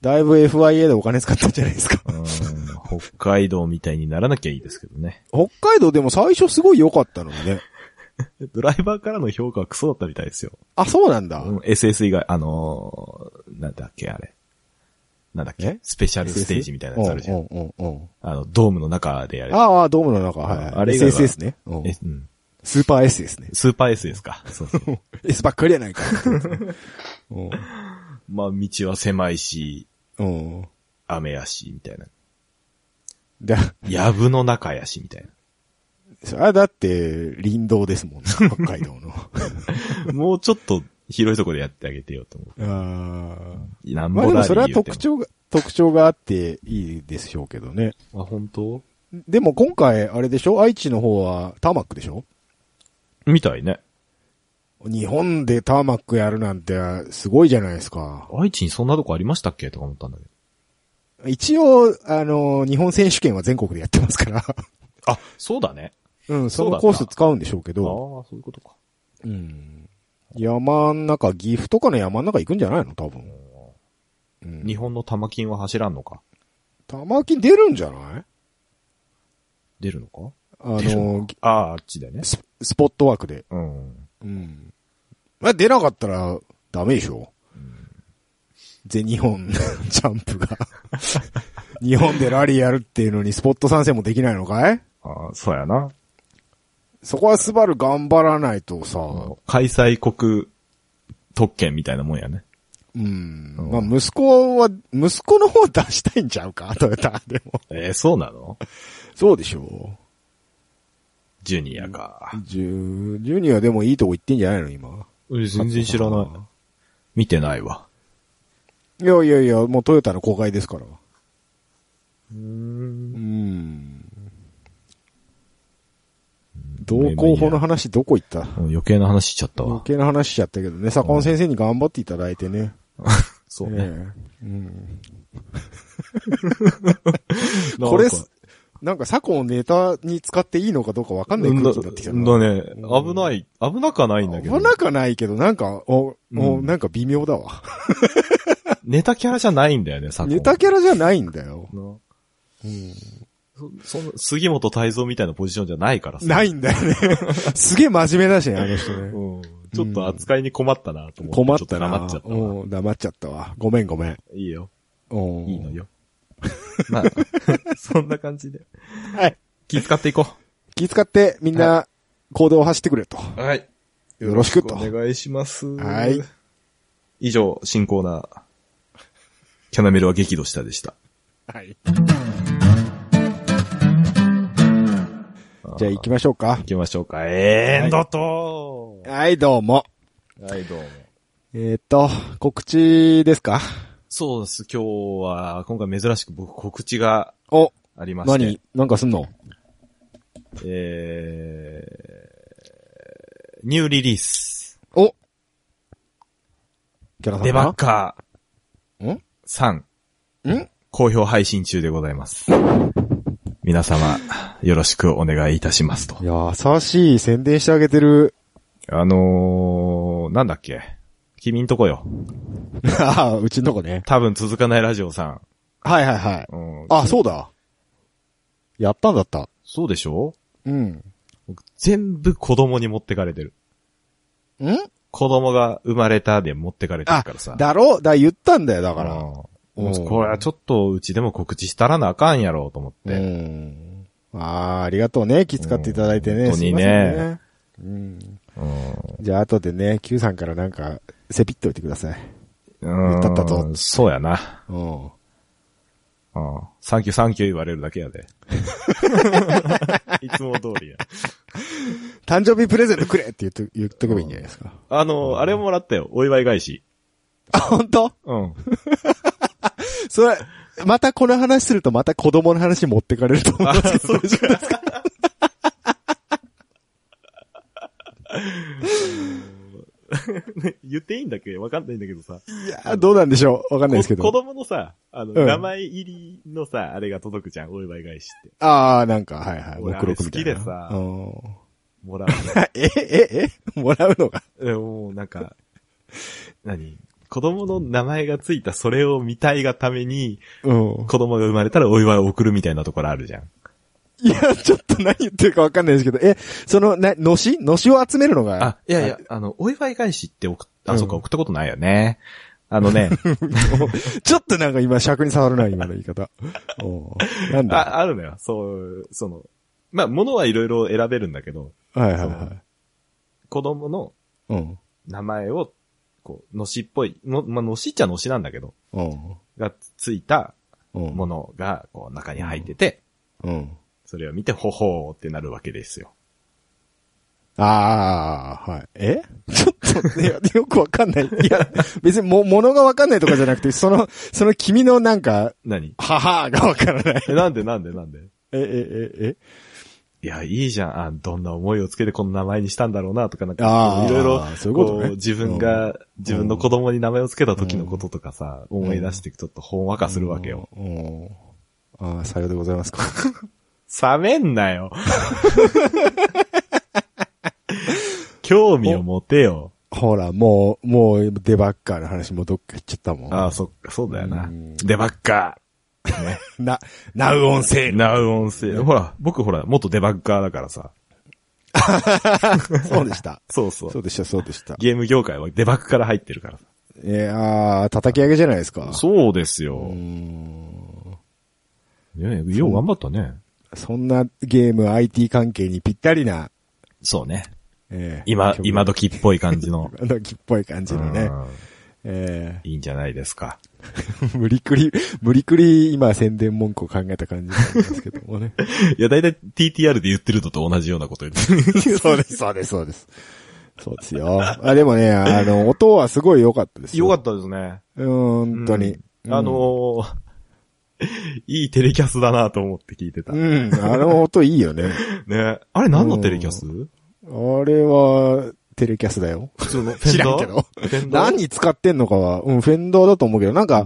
だいぶ FIA でお金使ったんじゃないですか。うん。北海道みたいにならなきゃいいですけどね。北海道でも最初すごい良かったのにね。*laughs* ドライバーからの評価はクソだったみたいですよ。あ、そうなんだ。うん SS 以外、あのー、なんだっけ、あれ。なんだっえ？けスペシャル？ステージみたいなやつあるじゃん。あの、ドームの中でやる。ああ、ドームの中、はい。あれ SSS ね。スーパー S ですね。スーパー S ですか。*laughs* そうそう。S ばっかりやないか。*laughs* うんまあ、道は狭いし、うん。雨やし、みたいな。で、*laughs* 藪の中やし、みたいそれはだって、林道ですもんね、北海道の。な。もうちょっと広いところでやってあげてよと思あう。なんーまあでもそれは特徴。徴が、特徴があっていいでしょうけどね。あ、本当？でも今回、あれでしょ？愛知の方はターマックでしょ？みたいね。日本でターマックやるなんてすごいじゃないですか。愛知にそんなとこありましたっけ？とか思ったんだけど。一応、あの、日本選手権は全国でやってますから。あ、そうだね。うん、そのコース使うんでしょうけああ、ど。そういうことか。うん。山ん中、岐阜とかの山ん中行くんじゃないの？多分。うん。日本の玉金は走らんのか？玉金出るんじゃない？出るのか？あのああ、あっちでね。ススポット枠で。うん。うん。まあ、出なかったらダメでしょ。全日本 *laughs* ジャンプが。*laughs* 日本でラリーやるっていうのにスポット参戦もできないのかい？ああ、そうやな。そこはスバル頑張らないとさ、開催国特権みたいなもんやね。うん。まあ、息子は、息子の方出したいんちゃうか？トヨタでも。えーそうなの？そうでしょジュニアか。う。ジュ、ジュニアでもいいとこ行ってんじゃないの？今。え全然知らない。見てないわ。いやいやいや、もうトヨタの公開ですから。うーん。うん。同候補の話どこ行った？余計な話しちゃった余わ。計な話しちゃったけどね、左近先生に頑張っていただいてね。*laughs* そうね。ええうん。*laughs* これす、なんか左近をネタに使っていいのかどうかわかんない空気になってきたな。だね。危ない。危なくはないんだけど。危なくはないけど、なんか、お、お、うんなんか微妙だわ。ネタキャラじゃないんだよね、昨今ネタキャラじゃないんだよ。なうんそ、その、杉本太蔵みたいなポジションじゃないからさ。ないんだよね。*laughs* すげえ真面目だしね、あの人ね。うん。ちょっと扱いに困ったなと思って。困ったな。黙っちゃったわ。うん、黙っちゃったわ。ごめんごめん。いいよ。うんいいの。よ。*laughs* まあ、*laughs* そんな感じで。はい。気遣っていこ気遣ってみんな行動を走ってくれと。う。はい。よろしくとお願いします。はい。以上、新コーナー。キャナメルは激怒したでした。はい。じゃあ行きましょうか行。きましょうか。エンドとはい、どうも。はい、どうも。えっ、と、告知ですか？そうです。今日は、今回珍しく僕告知がお、ありまして。何？なんかすんの？えー、ニューリリース。おキャラデバッかカんー3、ん？好評配信中でございます。皆様、よろしくお願いいたしますと。優しい宣伝してあげてる。あのー、なんだっけ？君んとこよ。ああ、うちのとこね。多分続かないラジオさはいはいはい。ん。うん、あ、そうだ。やったんだった。そうでしょ？うん。僕全部子供に持ってかれてる。ん？子供が生まれたで持ってかれてるあからさ。、だろだ、言ったんだよ、だから。うんうんこれはちょっとうちでも告知したらなあかんやろうと思っうて。ん。ああ、ありがとうね。気遣っていただいてね。うん本当にね。うんじゃあ後でね、Q さんからなんか、せぴっといてください。うん言ったったとそうやな。うん。うん。サンキューサンキュー言われるだけやで。*laughs* いつも通りや。誕生日プレゼントくれって言っと言っとけばいいんじゃないですか。あの、あれもらったよ。お祝い返し。あ、本当？うん。*laughs* それ、またこの話するとまた子供の話持ってかれると思うんですけど、大丈夫ですか言っていいんだっけ？わかんないんだけどさ。いや、どうなんでしょうわかんないですけこ子ど。供のさ、あの、うん名前入りのさ、あれが届くじゃん。お祝い返しって。ああ、なんか、はいはい。俺目録みたいな。あれ好きでさうんもらう *laughs* え、え、えもらうのが？の。えもうなんか、何？子供の名前がついたそれを見たいがために、うん。子供が生まれたらお祝いを送るみたいなところあるじゃん。いや、ちょっと何言ってるかわかんないですけど、え、その、な、のしのしを集めるのが？あ、いやいや、あの、お祝い返しって送っ、あ、うんそっか、送ったことないよね。あのね、*laughs* ちょっとなんか今尺に触るな、今の言い方。おうなんだ？あ、あるのよ。そう、その、まあ、物はいろいろ選べるんだけど、はいはいはい。子供のうん。名前を、こう、のしっぽい、の、まあ、のしっちゃのしなんだけど、うん。がついたうん。ものが、こう、中に入ってて、うん。それを見て、ほほーってなるわけですよ。ああ、はい。え？*laughs* ちょっと、よくわかんない。いや、別にも、物がわかんないとかじゃなくて、その、その君のなんか、何？ははがわからない。え、なんでなんでなんで？え、え、え、いや、いいじゃん。あ、どんな思いをつけてこの名前にしたんだろうな、とかなんか、いろいろ、そういうことね自分が、自分の子供に名前をつけた時のこととかさ、思い出してちょっとほんわかするわけよ。うん。ああ、さようでございますか。*laughs* 冷めんなよ。*laughs* 興味を持てよ。ほら、もう、もう、デバッカーの話もどっか行っちゃったもん。ああ、そっか、そうだよなうん。デバッカ *laughs* ね。な、ナウ音声。ナウ音声。ほら、僕ほら、元デバッガーだからさ。*laughs* そうでした。そうそう。そうでした、そうでした。ゲーム業界はデバッグから入ってるからさ。えー、叩き上げじゃないですか。そうですよう。んねよう頑張ったね。そんなゲーム IT 関係にぴったりな、そうね。えー今、曲今時っぽい感じの。*laughs* 今時っぽい感じのねう。んえいいんじゃないですか。ー *laughs* 無理くり、無理くり今宣伝文句を考えた感じなんですけどもね。*laughs* いや、だいたい TTR で言ってるのと同じようなこと言ってる。*laughs* そうです、そうです、そうです。そうですよ。あ、でもね、あの、音はすごい良かったですよ。よかったですね。た。うん、本当に。あのーいいテレキャスだなと思って聞いてた。うね。ん、あの音いいよね。あれ何のテレキャス？あれは、テレキャスだよ。普通の *laughs* 知らんけど。何に使ってんのかは、うん、フェンダーだと思うけど、なんか、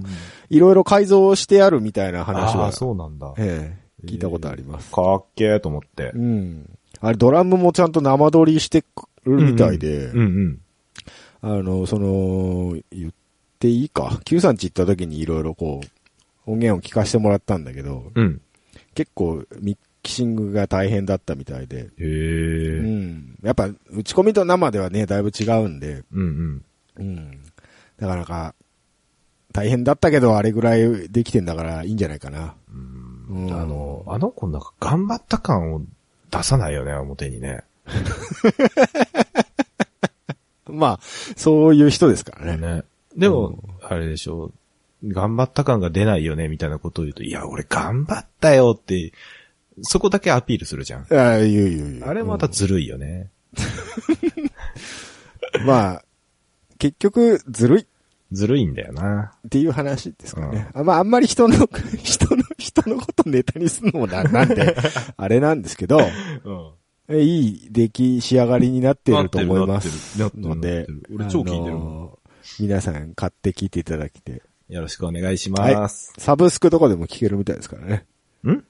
いろいろ改造してあるみたいな話はああ、、そうなんだ。ええ、聞いたことあります。かっけーと思ってう。ん。あれ、ドラムもちゃんと生撮りしてるみたいで、うんうん。あの、その、言っていいか？Q さんち行った時にいろいろこう、音源を聞かせてもらったんだけど、うん。結構ミッキシングが大変だったみたいで、へうえ。ん。やっぱ、打ち込みと生ではね、だいぶ違うんで、うんうん。うん。なかなか、大変だったけど、あれぐらいできてんだからいいんじゃないかな。うんあの、あの子なんか頑張った感を出さないよね、表にね。*laughs* まあ、そういう人ですからね。ね。でも、あれでしょう。頑張った感が出ないよね、みたいなことを言うと、いや、俺頑張ったよって、そこだけアピールするじゃん。ああ、言う言う言う。あれまたずるいよね。うん *laughs* まあ、結局、ずるいっずるいんだよな。ていう話ですかね。あまあ、あんまり人の、*laughs* 人の、人のことネタにするのもな、なんで、*laughs* あれなんですけど、うん。えいい出来仕上がりになっていると思いまなすので俺超聞いてる皆さん買って聞いていただきて、よろしくお願いします。サブスクとかでも聞けるみたいですからね。ん？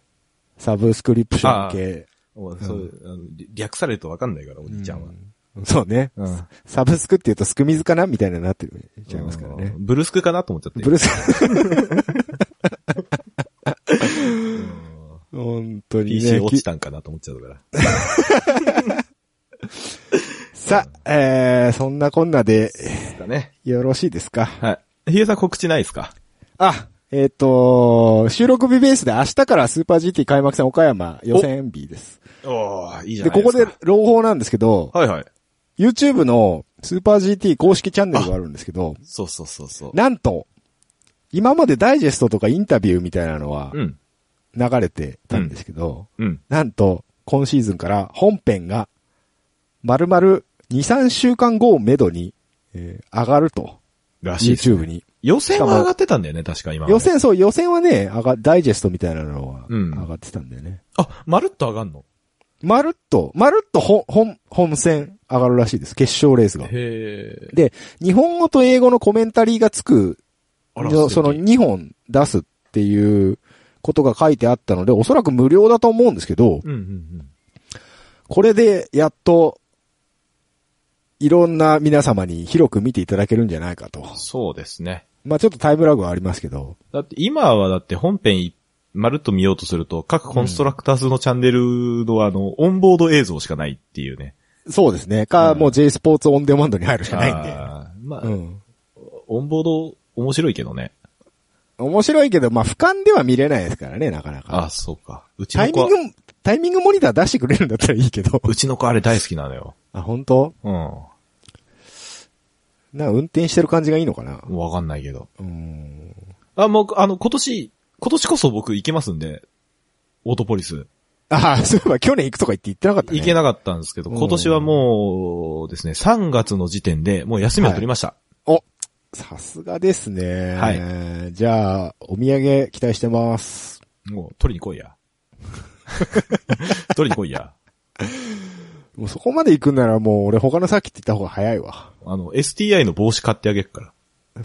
サブスクリプション系。おそうあの略されるとわかんないから、おじいちゃんは。うんそうね。うんサブスクって言うとスクミズかなみたいななってるちゃいますからねう。んブルスクかなと思っちゃって。ブルース。*laughs* 本当に PC ね。落ちたんかなと思っちゃうから。*laughs* さあ、えー、そんなこんなで、ね。よろしいですか？はい。ヒゲさん告知ないですか？あ、えっ、と、収録日ベースで明日からスーパー GT 開幕戦岡山予選日です。おー、いいじゃで、ないですか。ここで朗報なんですけど、はいはい。YouTube のスーパー GT 公式チャンネルがあるんですけど、そうそうそうそう。なんと、今までダイジェストとかインタビューみたいなのはうん。流れてたんですけど、うん。なんと、今シーズンから本編が、丸々2、3週間後をめどに、えー上がると。らしいね YouTube に。予選は上がってたんだよね、確か今。予選、そう、予選はね、上が、ダイジェストみたいなのは、うん上がってたんだよね。あ、まるっと上がんの？まるっと、まるっと本、本、本戦上がるらしいです。決勝レースが。へえ。で、日本語と英語のコメンタリーがつく、その素敵2本出すっていうことが書いてあったので、おそらく無料だと思うんですけど、うんうんうん。これでやっと、いろんな皆様に広く見ていただけるんじゃないかと。そうですね。まあちょっとタイムラグはありますけど、だって今はだって本編いまるっと見ようとすると、各コンストラクターズのチャンネルのあの、オンボード映像しかないっていうね。そうですね。か、うんもう J スポーツオンデマンドに入るしかないんで。あーまあ、うん。オンボード面白いけどね。面白いけど、まあ俯瞰では見れないですからね、なかなか。あ、そうか。うちの子はタイミン、グ、タイミングモニター出してくれるんだったらいいけど。うちの子あれ大好きなのよ。あ、本当？うん。な運転してる感じがいいのかな？わかんないけど。うん。あ、もう、あの、今年、今年こそ僕行けますんで、オートポリス。ああ、そういえば去年行くとか言って言ってなかったね。行けなかったんですけど、うん今年はもうですね、3月の時点でもう休みを取りました。さすがですね。はいじゃあ、お土産期待してます。もう取りに来いや。*laughs* 取りに来いや。もうそこまで行くんならもう俺他のさっきって言った方が早いわ。あの、STI の帽子買ってあげるから。*laughs*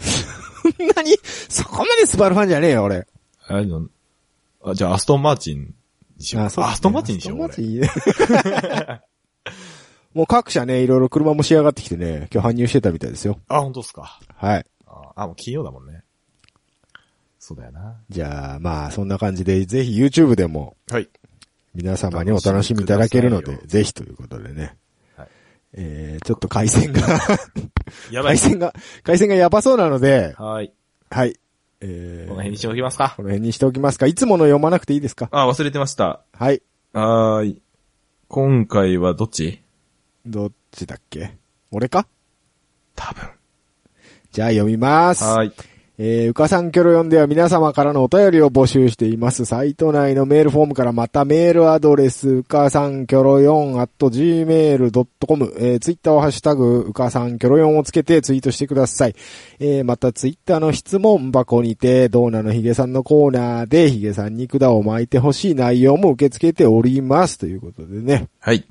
何？そこまでスバルファンじゃねえよ、俺。あれの、あ、じゃあアストンマーチンにしよう。そうですねアストンマーチンにしよう、アストンマーチンいいね *laughs* もう各社ね、いろいろ車も仕上がってきてね、今日搬入してたみたいですよ。俺。あ、本当ですか。はい。あ、あもう金曜だもんね。そうだよな。じゃあ、まあ、そんな感じで、ぜひ YouTube でもはい。皆様にお楽しみいただけるのでぜひということでね。はいえー、ちょっと回線がやばい回。線が、回線がやばそうなので、はい。はい。えー、この辺にしておきますか。この辺にしておきますか。いつもの読まなくていいですか？あ、忘れてました。はい。はーい。今回はどっち？どっちだっけ？俺か？多分。じゃあ読みます。はーい。えー、うかさんキョロ読んでは皆様からのお便りを募集しています。サイト内のメールフォームからまたメールアドレス、うかさんキョロ4 at gmail.com、えー、ツイッターをハッシュタグ、うかさんキョロ4をつけてツイートしてください。えー、またツイッターの質問箱にて、ドーナのヒゲさんのコーナーでヒゲさんに管を巻いてほしい内容も受け付けております。ということでね。はい。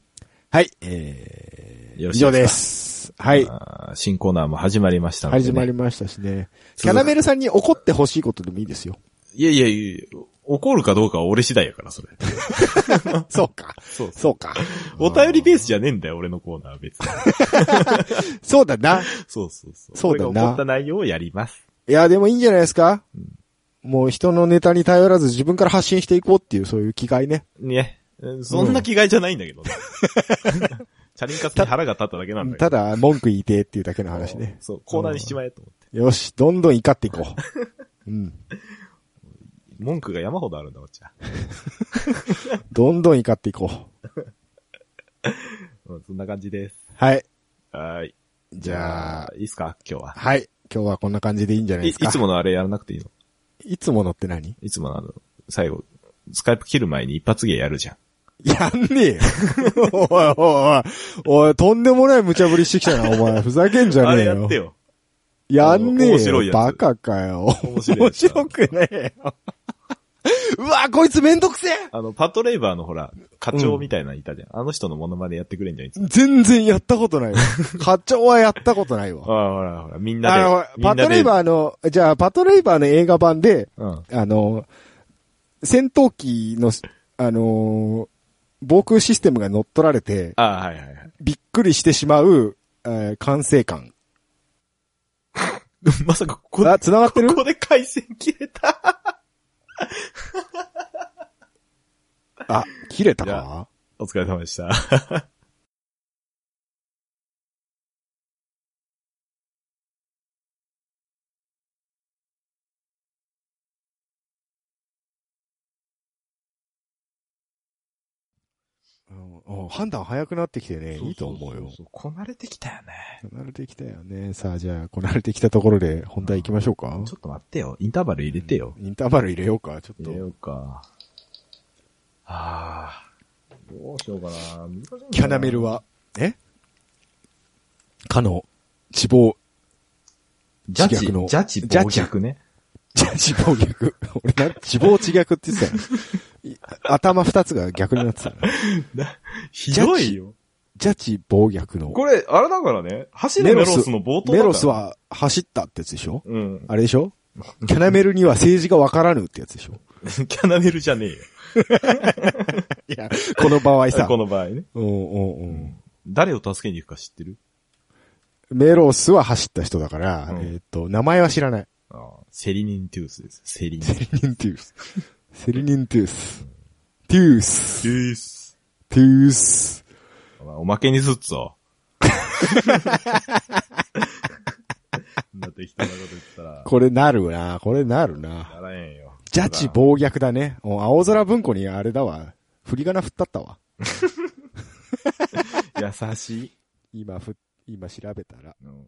はい、えー、以上です。はい。新コーナーも始まりましたので、ね。始まりましたしね。キャナメルさんに怒ってほしいことでもいいですよ。いやいやいや、怒るかどうかは俺次第やから、それ。*laughs* そうか。そう。そうか。*laughs* お便りベースじゃねえんだよ、俺のコーナーは別に。*laughs* そうだな。そうそうそう。そうだな思った内容をやります。いや、でもいいんじゃないですか、もう人のネタに頼らず自分から発信していこうっていうそういう機会ね。ね。うんそんな気概じゃないんだけどね。チャリンカツに腹が立っただけなんだけど。ただ、文句言いてっていうだけの話ね。そう、コーナーにしちまえと思って。よし、どんどん怒っていこう。*laughs* うん。文句が山ほどあるんだ、こっちは。*laughs* どんどん怒っていこう。*laughs* うんそんな感じです。はい。はーい。じゃあ、いいっすか？今日は。はい。今日はこんな感じでいいんじゃないいですか。いつものあれやらなくていいの？いつものって何？いつものあの、最後、スカイプ切る前に一発芸やるじゃん。やんねえよ。*laughs* おいおいおい。おい、とんでもない無茶ぶりしてきたな、お前。ふざけんじゃあねえよ。れやってよ。やんねえよ。面白いやつバカかよ。面白面白くねえよ。*laughs* うわ、こいつめんどくせえあの、パトレイバーのほら、課長みたいなのいたじゃん。あの人のモノマネやってくれんじゃん、い。全然やったことないわ。*laughs* 課長はやったことないわ。ああ、ほらほら、みんなで。パトレイバーの、じゃあ、パトレイバーの映画版で、うん。あの、戦闘機の、あの、防空システムが乗っ取られて、ああ、はいはいはい。びっくりしてしまう、えー管制官。*laughs* まさかここで、あ、繋がってる？ここで回線切れた？*laughs* あ、切れたか？お疲れ様でした。うんうん判断早くなってきてね、いいと思うよ。こなれてきたよね。こなれてきたよね。さあ、じゃあ、こなれてきたところで本題行きましょうか。ちょっと待ってよ。インターバル入れてよ。インターバル入れようか、ちょっと入れ。ようか。はあ。どうしようかな。難しいキャナメル。は、え？かの、死亡、ジャッジ、自虐のジャッジ、ジャッジね。じゃ、死亡逆。俺な、死亡地逆って言ってたよい頭二つが逆になってた *laughs* な。ひどいよ。ジャッジ暴逆の。これ、あれだからね。走るメロスの冒頭だメロス。は走ったってやつでしょ？うん。あれでしょ？キャナメルには政治がわからぬってやつでしょ？*laughs* キャナメルじゃねえよ。*laughs* いや、この場合さ。この場合ね。うんうんうん。誰を助けに行くか知ってる？メロスは走った人だから、うんえっ、と、名前は知らない。ああセリニントゥースです。セリニン。セリニントゥース。*laughs* セリニントゥース。トゥース。トゥース。トゥース。おまけにすっぞ。こと言ったら、これなるな。これなるな。ならへんよ。ジャッジ暴虐だね。お青空文庫にあれだわ。振り仮名振ったったわ。*laughs* 優しい。今ふ、今調べたら。うん